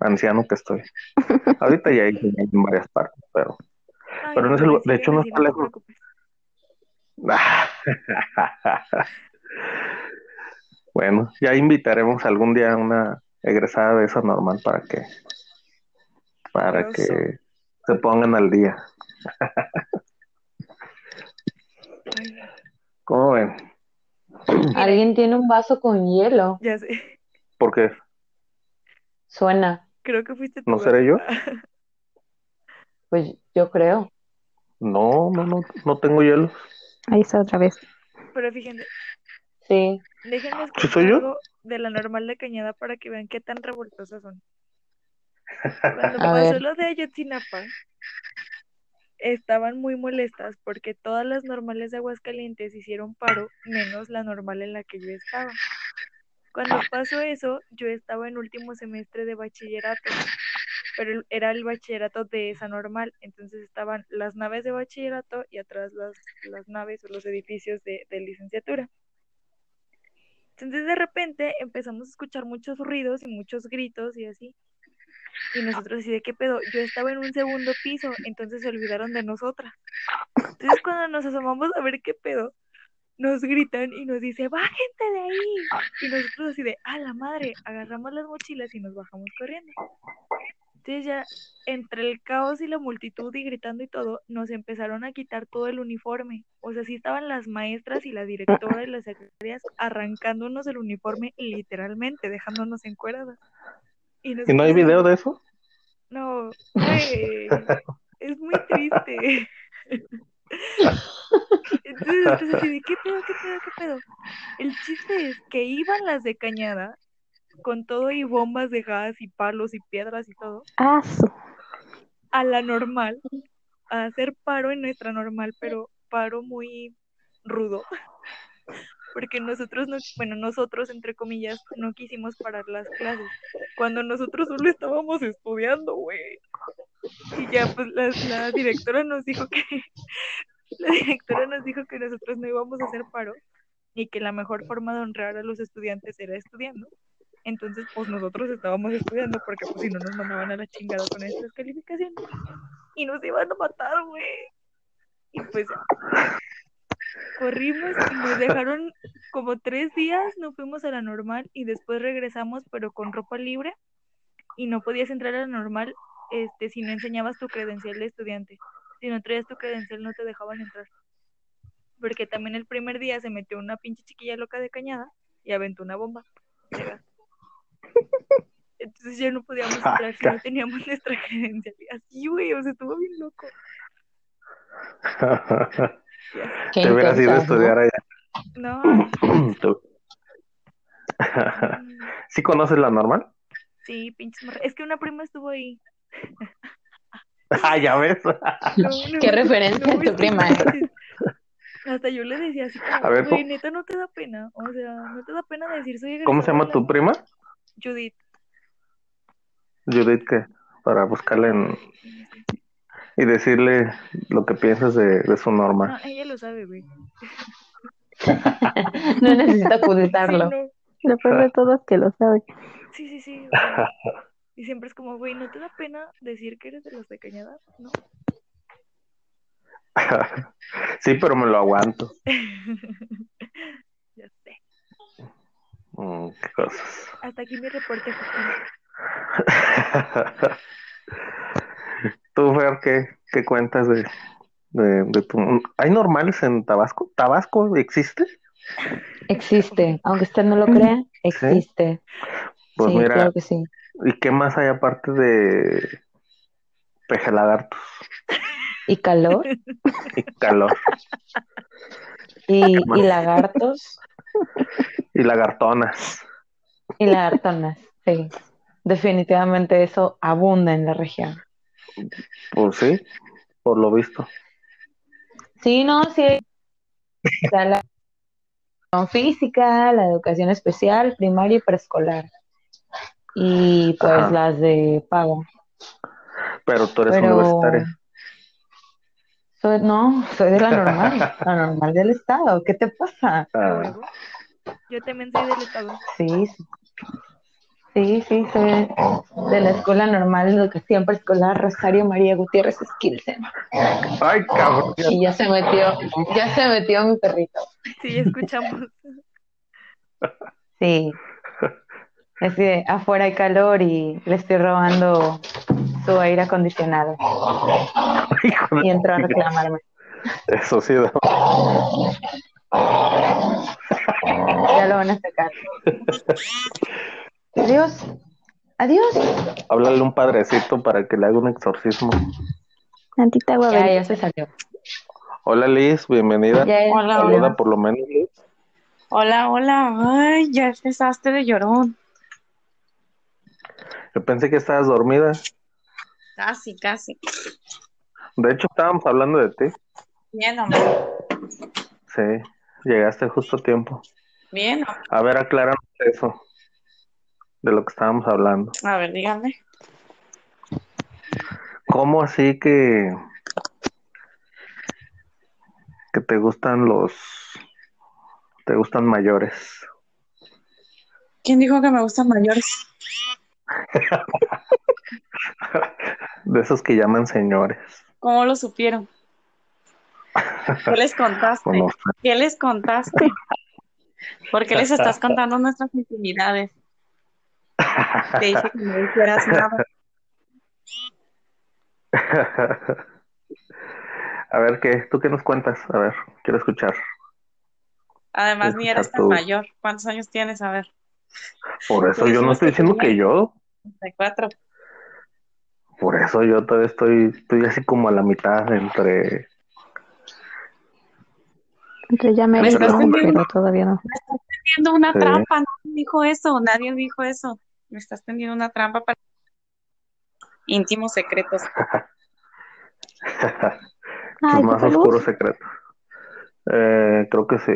anciano que estoy ahorita ya hay en varias partes pero Ay, Pero en ese de hecho, no está lejos. preocupes. Bueno, ya invitaremos algún día a una egresada de esa normal para que para Qué que se pongan al día. ¿Cómo ven? Alguien tiene un vaso con hielo. ya sé. Porque Suena. Creo que fuiste tú. ¿No seré yo? Pues yo creo. no, no, no, no tengo hielo. Ahí está otra vez. Pero fíjense, Sí. déjenme ¿Sí soy contar yo? algo de la normal de Cañada para que vean qué tan revoltosas son. Cuando A pasó ver. lo de Ayotzinapa, estaban muy molestas porque todas las normales de Aguascalientes hicieron paro, menos la normal en la que yo estaba. Cuando pasó eso, yo estaba en último semestre de bachillerato, pero era el bachillerato de esa normal, entonces estaban las naves de bachillerato y atrás las, las naves o los edificios de, de licenciatura. Entonces de repente empezamos a escuchar muchos ruidos y muchos gritos y así. Y nosotros así de qué pedo, yo estaba en un segundo piso, entonces se olvidaron de nosotras. Entonces cuando nos asomamos a ver qué pedo, nos gritan y nos dice, bájente de ahí. Y nosotros así de, a la madre, agarramos las mochilas y nos bajamos corriendo. Entonces ya entre el caos y la multitud y gritando y todo, nos empezaron a quitar todo el uniforme. O sea, sí estaban las maestras y la directora y las secretarias arrancándonos el uniforme literalmente, dejándonos encueradas. ¿Y no hay video de, eso? No, güey, es muy triste. Entonces, de, ¿qué pedo, qué pedo, qué pedo? El chiste es que iban las de Cañada con todo y bombas de gas y palos y piedras y todo Ah, a la normal, a hacer paro en nuestra normal, pero paro muy rudo. Porque nosotros no, bueno, nosotros entre comillas no quisimos parar las clases, cuando nosotros solo estábamos estudiando, güey. Y ya pues la, la directora nos dijo que la directora nos dijo que nosotros no íbamos a hacer paro y que la mejor forma de honrar a los estudiantes era estudiando. Entonces, pues nosotros estábamos estudiando porque pues si no nos mandaban a la chingada con estas calificaciones y nos iban a matar, güey. Y pues corrimos y nos dejaron como tres días, no fuimos a la normal y después regresamos pero con ropa libre y no podías entrar a la normal este, si no enseñabas tu credencial de estudiante. Si no traías tu credencial no te dejaban entrar. Porque también el primer día se metió una pinche chiquilla loca de cañada y aventó una bomba gas. Entonces ya no podíamos entrar si no teníamos nuestra credencial. Y Así, güey, o sea, estuvo bien loco. Te hubieras ido a estudiar allá. No, Tú. mm, ¿Sí conoces la normal? sí, pinches Es que una prima estuvo ahí. Ah, ya ves. No, no, Qué referencia no, tu prima, ¿eh? Hasta yo le decía así como, A ver, güey, ¿cómo- neta, no te da pena. O sea, no te da pena decir soy ¿Cómo se llama tu prima? Judith. Judith, ¿qué? Para buscarla en... y decirle lo que piensas de, de su No, norma. ella lo sabe, güey. No necesito Sí, ocultarlo. no. Lo peor de todo es que lo sabe. Sí, sí, sí. Y siempre es como, güey, ¿no te da pena decir que eres de los de Cañada? No. sí, pero me lo aguanto. ya sé. Mm, qué cosas. Hasta aquí mi reporte, Justina. Tú, Fer, ¿qué, qué cuentas de, de, de tu... ¿Hay normales en Tabasco? ¿Tabasco existe? Existe, aunque usted no lo crea, existe. Pues sí, mira, claro que sí. ¿y qué más hay aparte de pejelagartos Y calor y calor y lagartos y lagartonas? y lagartonas. Sí, definitivamente eso abunda en la región. Pues sí, por lo visto. Sí, no, sí. Está la educación física, la educación especial, primaria y preescolar. Y pues Ajá. las de pago. Pero tú eres Pero universitaria. soy, no, soy de la normal, la normal del estado. ¿Qué te pasa? Ah. Yo también soy del estado. Sí, sí, sí, sí, soy de la Escuela Normal de Educación Preescolar Rosario María Gutiérrez Skilsen. Ay, cabrón. Y ya se metió, ya se metió mi perrito. Sí, escuchamos. Sí. Es que afuera hay calor y le estoy robando su aire acondicionado. Y entró a reclamarme. Eso sí, da- Ya lo van a sacar. Adiós. Adiós. háblale a un padrecito para que le haga un exorcismo. Tantita agua Ya, ya se salió. Hola Liz, bienvenida. Ya, Hola. Saluda por lo menos Liz. Hola, hola. Ay, ya empezaste de llorón. Yo pensé que estabas dormida. Casi, casi. De hecho, estábamos hablando de ti. Bien, hombre. Sí, llegaste justo a tiempo. Bien. A ver, acláranos eso de lo que estábamos hablando. A ver, dígame. ¿Cómo así que que te gustan los te gustan mayores? ¿Quién dijo que me gustan mayores? De esos que llaman señores. ¿Cómo lo supieron? ¿Qué les contaste? O no sé. ¿Qué les contaste? ¿Por qué les estás contando nuestras intimidades? Te dije que no dijeras nada. A ver, ¿qué? ¿Tú qué nos cuentas? A ver, quiero escuchar. Además, ni eres tan Tú. mayor. ¿Cuántos años tienes? A ver, Por eso Por yo no estoy diciendo que yo, 34. por eso yo todavía estoy, estoy así como a la mitad entre Entonces ya me estás todavía no. Me estás tendiendo una Sí. trampa. Nadie dijo eso. Nadie dijo eso. Me estás tendiendo una trampa para íntimos secretos. Ay, más oscuros secretos. Eh, creo que sí.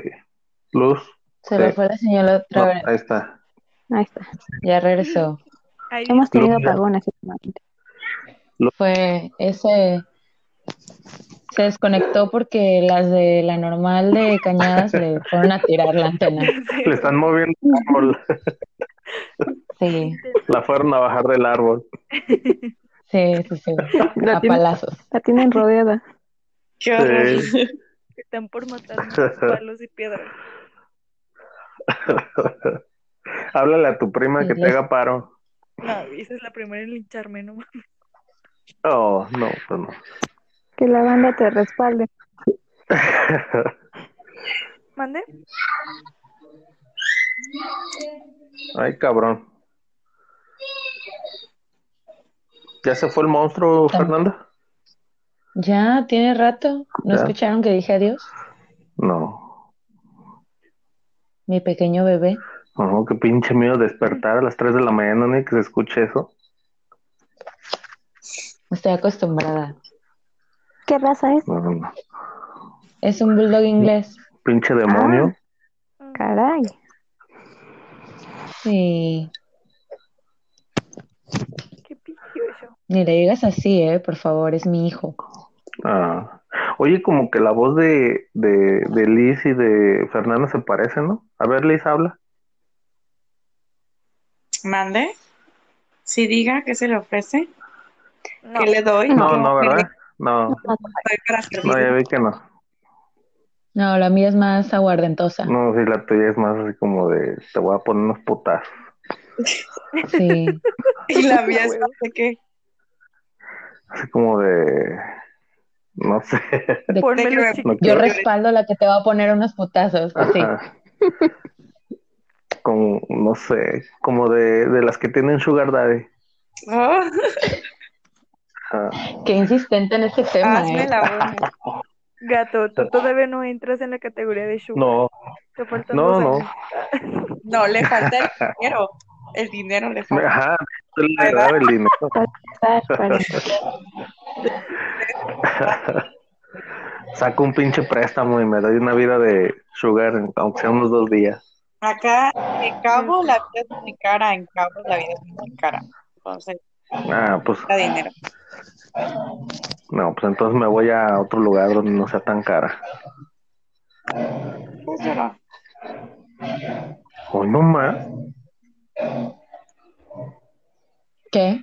Luz, Se lo Sí. fue la señora otra no, vez. ahí está. Ahí está. Ya regresó. Ahí Hemos tenido apagones últimamente. Fue ese. Se desconectó porque las de la normal de Cañadas le fueron a tirar la antena. Le están moviendo el árbol. Sí, La fueron a bajar del árbol. sí, sí, sí. La A tiene- palazos. La tienen rodeada. Qué horror. Sí. Están por matarnos palos y piedras. Háblale a tu prima Sí, que te haga paro. No, esa es la primera en lincharme, ¿no? Oh, no, pues no. Que la banda te respalde. ¿Mande? Ay, cabrón. ¿Ya se fue el monstruo, Fernanda? Ya, tiene rato. ¿No Ya. escucharon que dije adiós? No. Mi pequeño bebé. No, qué pinche miedo despertar a las 3 de la mañana, ni que se escuche eso. Estoy acostumbrada. ¿Qué raza es? No, no, no. Es un bulldog inglés. Pinche demonio. Caray. Sí. Qué picioso. Ni le digas así, ¿eh? Por favor, es mi hijo. Ah. Oye, como que la voz de, de, de Liz y de Fernanda se parece, ¿no? A ver, Liz, habla. Mande. Si diga que se le ofrece, No. que le doy. No, no, ¿verdad? No, no, ya vi que no. No, la mía es más aguardentosa. No, sí, la tuya es más así como de, te voy a poner unos putazos. Sí. Y la mía es más de que Así como de, no sé. De- que yo respaldo la que te va a poner unos putazos. Así. Ajá. Como, no sé, como de, de las que tienen Sugar Daddy. Oh, Ajá. Qué insistente en este tema, hazme ¿eh? la buena. Gato, tú todavía no entras en la categoría de sugar. No, Te faltan no, dos no. años. No, le falta el dinero. El dinero le falta. Ajá, le daba el dinero. Saco un pinche préstamo y me doy una vida de Sugar, aunque sea unos dos días. Acá, en Cabo, la vida es muy cara. En Cabo, la vida es muy cara. Entonces, Ah, pues, da dinero. no, pues entonces me voy a otro lugar donde no sea tan cara. Pues será. Hoy no más. ¿Qué?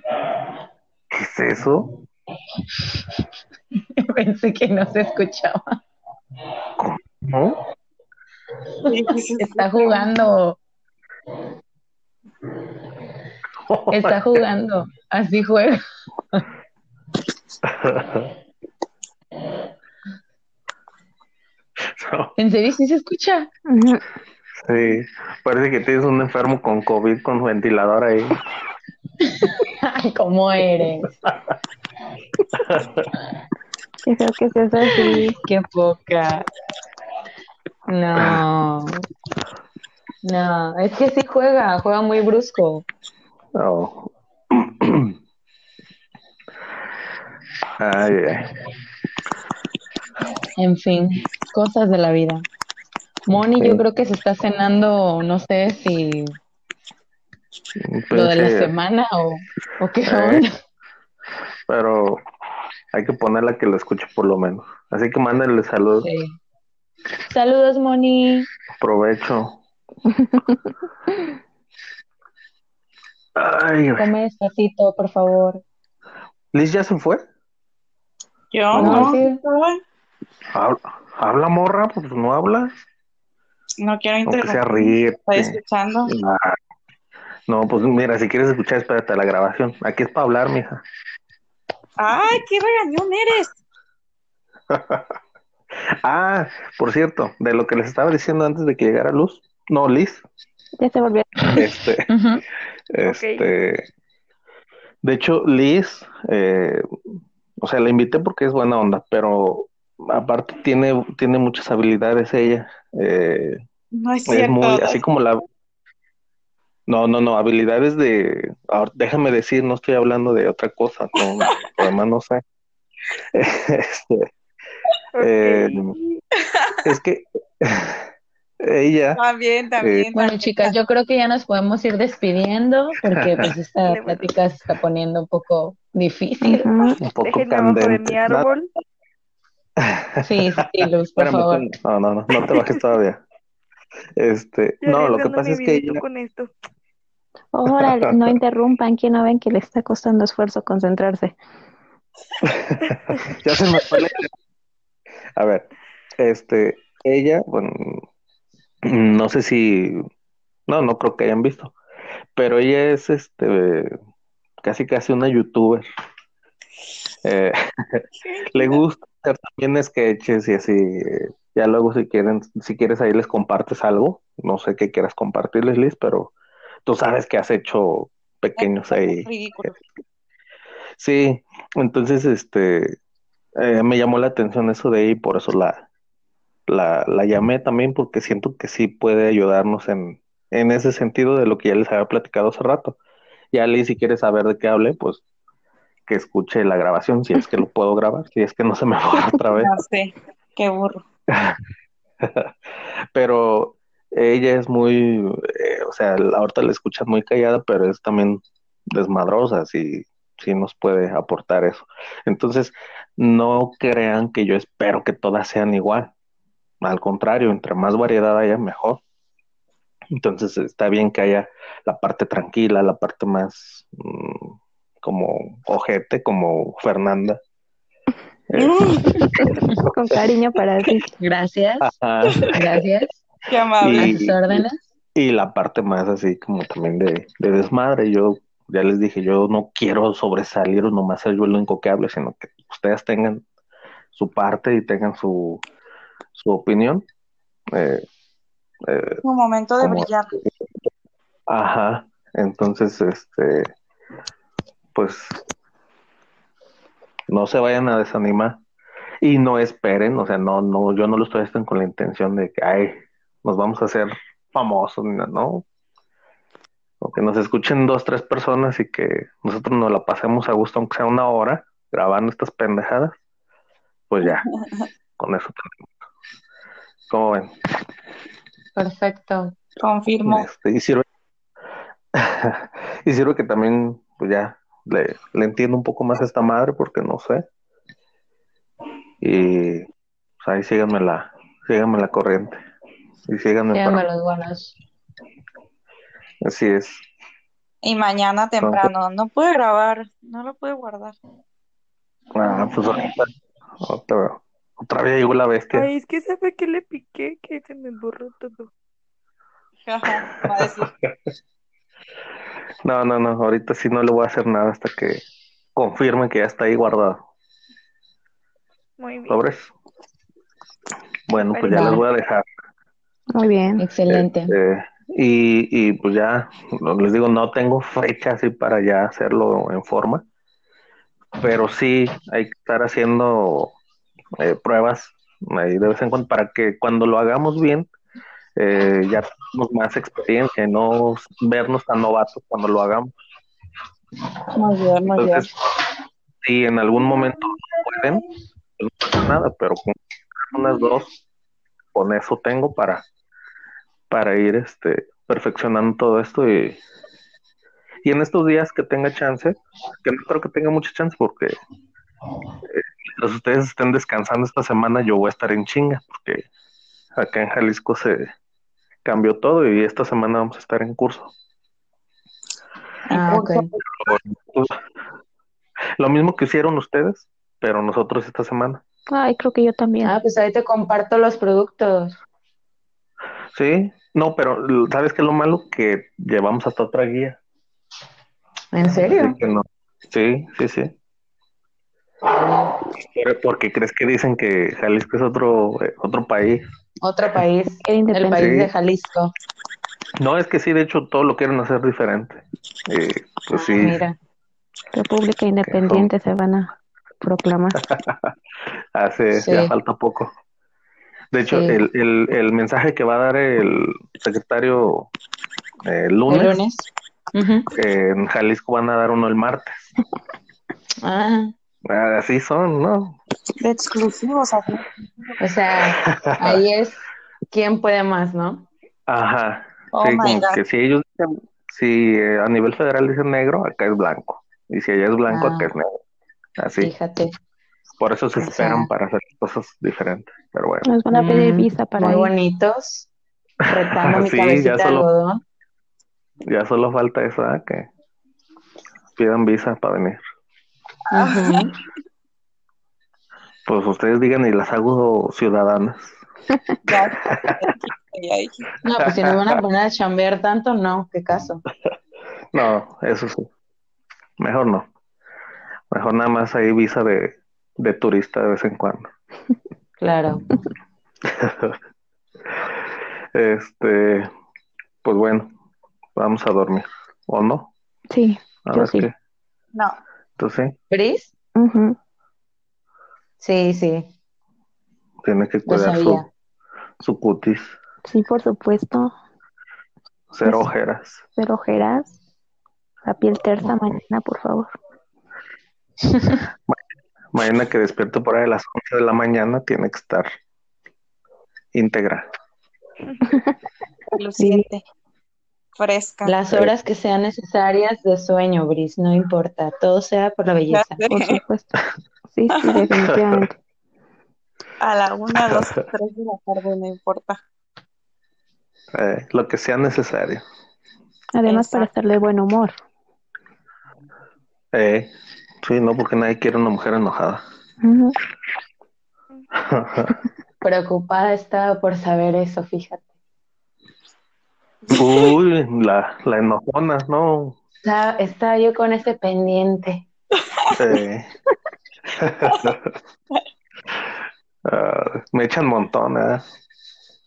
¿Qué es eso? Pensé que no se escuchaba. ¿No? Está jugando. Está jugando. Así juega. No, ¿En serio sí se escucha? Sí, parece que tienes un enfermo con COVID con ventilador ahí. Ay, ¿cómo eres? Yo creo que es así. Qué poca. No. No, es que sí juega, juega muy brusco. Oh. Ay, ay. En fin, cosas de la vida. Moni, Sí. yo creo que se está cenando, no sé si lo de la semana o, o qué Eh. onda. pero hay que ponerla que lo escuche por lo menos. Así que mándenle salud, Sí. Saludos, Moni. provecho. Ay. Come despacito, por favor. Liz ya se fue. Yo No, no, sí. Habla, habla, morra, pues no habla. no quiero interrumpir. Estoy escuchando. Ah. No, pues mira, si quieres escuchar, espérate a la grabación. Aquí es para hablar, mija. ¡Ay, qué regañón eres! Ah, por cierto, de lo que les estaba diciendo antes de que llegara Luz. No, Liz. Ya se volvió. Este, Ujú. Este. De hecho, Liz, eh, o sea, la invité porque es buena onda, pero aparte tiene, tiene muchas habilidades ella. Eh, No es es cierto. muy, así como la. No, no, no, habilidades de. ahora, déjame decir, no estoy hablando de otra cosa, no, además no sé. Este, eh, es que ella, También, también. Bueno, también. chicas, yo creo que ya nos podemos ir despidiendo porque pues esta bueno. plática se está poniendo un poco difícil. Un poco Déjenme abajo de candente. mi árbol. Sí, sí, Luz, por Espérame, favor. No, no, no, no te bajes todavía. Este, Yo no, lo que pasa mi es que ella, con esto. Órale, no interrumpan, que no ven que le está costando esfuerzo concentrarse. ya se me. A ver, este, ella, bueno, no sé si, no, no creo que hayan visto, pero ella es, este, casi casi una youtuber. Eh, le gusta hacer también sketches y así. ya luego si quieren, si quieres ahí les compartes algo. No sé qué quieras compartirles, Liz, pero tú sabes que has hecho pequeños ahí. Ridículo. Sí, entonces este eh, me llamó la atención eso de ahí y por eso la, la, la llamé también porque siento que sí puede ayudarnos en, en ese sentido de lo que ya les había platicado hace rato. Ya Liz, si quieres saber de qué hable, pues que escuche la grabación, si es que lo puedo grabar, si es que no se me borra otra vez. No sé, qué burro. Pero ella es muy, eh, o sea, ahorita la escuchas muy callada, pero es también desmadrosa, sí, sí nos puede aportar eso. Entonces, no crean que yo espero que todas sean igual. Al contrario, entre más variedad haya, mejor. Entonces, está bien que haya la parte tranquila, la parte más mm, como ojete, como Fernanda. Con cariño para ti. Gracias, ajá. gracias. Qué amable. A Y- sus órdenes. Y la parte más así como también de, de desmadre. Yo ya les dije, yo no quiero sobresalir o nomás ser yo el único que hable, sino que ustedes tengan su parte y tengan su, su opinión. Eh, eh, Un momento de Como- brillar. ajá. Entonces, este, pues no se vayan a desanimar y no esperen, o sea, no, no, yo no lo estoy haciendo con la intención de que, ay, nos vamos a hacer famosos, ni nada, no. O que nos escuchen dos, tres personas y que nosotros nos la pasemos a gusto, aunque sea una hora, grabando estas pendejadas, pues ya, con eso tenemos. ¿Cómo ven? Perfecto. Confirmo. Este, y sirve, y sirve que también, pues ya, le, le entiendo un poco más a esta madre porque no sé. Y pues ahí síganme la, síganme la corriente. Y síganme Síganme para- los buenos. Así es. Y mañana temprano. No pude grabar. No lo pude guardar. Ah, pues ahorita, otra, otra vez llegó la bestia. Ay, es que sabe que le piqué, que se me borró todo. Ajá, va a decir. No, no, no, ahorita sí no le voy a hacer nada hasta que confirme que ya está ahí guardado. Muy bien. ¿Sobres? Bueno, pues ya les voy a dejar. Muy bien. Excelente. Este, y, y pues ya, les digo, no tengo fecha así para ya hacerlo en forma, pero sí hay que estar haciendo eh, pruebas ahí de vez en cuando para que cuando lo hagamos bien eh, ya tengamos más experiencia y no vernos tan novatos cuando lo hagamos. Muy bien, muy bien. Entonces, si en algún momento no pueden, pues no pasa nada, pero con unas dos, con eso tengo para, para ir este, perfeccionando todo esto y, y en estos días que tenga chance, que no creo que tenga mucha chance porque eh, mientras ustedes estén descansando esta semana, yo voy a estar en chinga, porque acá en Jalisco se cambió todo y esta semana vamos a estar en curso. Ah, ok. Lo mismo que hicieron ustedes, pero nosotros esta semana. Ay, creo que yo también. Ah, pues ahí te comparto los productos. Sí, no, pero ¿sabes qué es lo malo? Que llevamos hasta otra guía. ¿En serio? No. Sí, sí, sí. Pero ¿Por qué crees que dicen que Jalisco es otro, eh, otro país? Otro país, el país Sí. de Jalisco. No, es que sí, de hecho, todo lo quieren hacer diferente. Eh, pues sí, Ah, mira. República Independiente se van a proclamar. hace, Sí. ya falta poco. De hecho, Sí. el, el, el mensaje que va a dar el secretario eh, el El lunes, lunes. Eh, en Jalisco van a dar uno el martes. Ah, Así son, ¿no? De exclusivos. así. o sea, ahí es quién puede más, ¿no? Ajá. Oh sí, my como God. que si ellos dicen, si eh, a nivel federal dicen negro, acá es blanco. Y si allá es blanco, Ah. acá es negro. Así. Fíjate. Por eso se O esperan sea. para hacer cosas diferentes. Pero bueno. Nos van a pedir Mm, visa para Muy ir. bonitos. Retando mi Sí, cabecita ya solo- algodón. Ya solo falta eso, ¿ah? que pidan visa para venir. Pues ustedes digan y las hago ciudadanas. No, pues si nos van a poner a chambear tanto, no, qué caso. No, eso sí. Mejor no. Mejor nada más ahí visa de, de turista de vez en cuando. Claro. Este, pues bueno, vamos a dormir, ¿o no? Sí, A Yo ver sí. qué. No. ¿Tú sí? ¿Bris? ujú, Sí, sí. Tiene que Lo cuidar su, su cutis, sí, por supuesto. cero Pues- ojeras. Cero ojeras. La piel tersa mañana, por favor. Mañana que despierto por ahí a las 11 de la mañana, tiene que estar íntegra. Luciente. Fresca. Las horas que sean necesarias de sueño, Bris, no importa. Todo sea por la belleza. Por supuesto. Sí, sí, definitivamente. A la una, dos, tres de la tarde, no importa. Eh, lo que sea necesario. Además, para estar de buen humor. Eh, sí, no, porque nadie quiere una mujer enojada. Preocupada estaba por saber eso, fíjate. Uy, la, la enojona, no. Estaba, estaba yo con ese pendiente. Eh. Ah, me echan montón, ¿eh?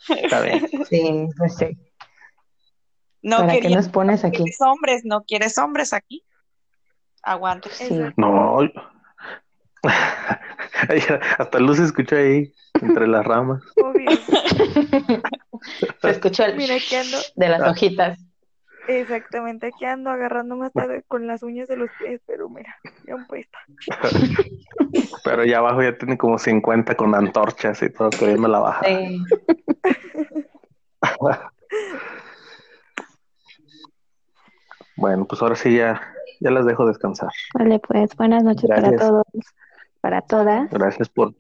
Está bien. Sí, pues sí. No ¿Para qué nos pones aquí? ¿Quieres hombres? ¿No quieres hombres aquí? Aguante. Sí. No. Hasta luz se escucha ahí, entre las ramas. Obvio. Se escuchó el Mira, aquí ando, de las hojitas. exactamente, aquí ando agarrándome hasta con las uñas de los pies, pero mira, ya un puesta. Pero allá abajo ya tiene como 50 con antorchas y todo, queriendo la baja. Sí. Bueno, pues ahora sí ya, ya las dejo descansar. Vale, pues buenas noches para todos, para todas. Gracias por,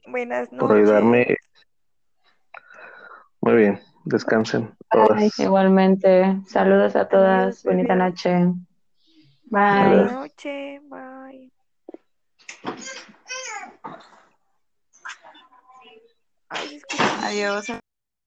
por ayudarme. Muy bien, descansen todas. Igualmente. Saludos a todas. Bonita noche. Buenas Bye. Adiós. noches, bye. Adiós.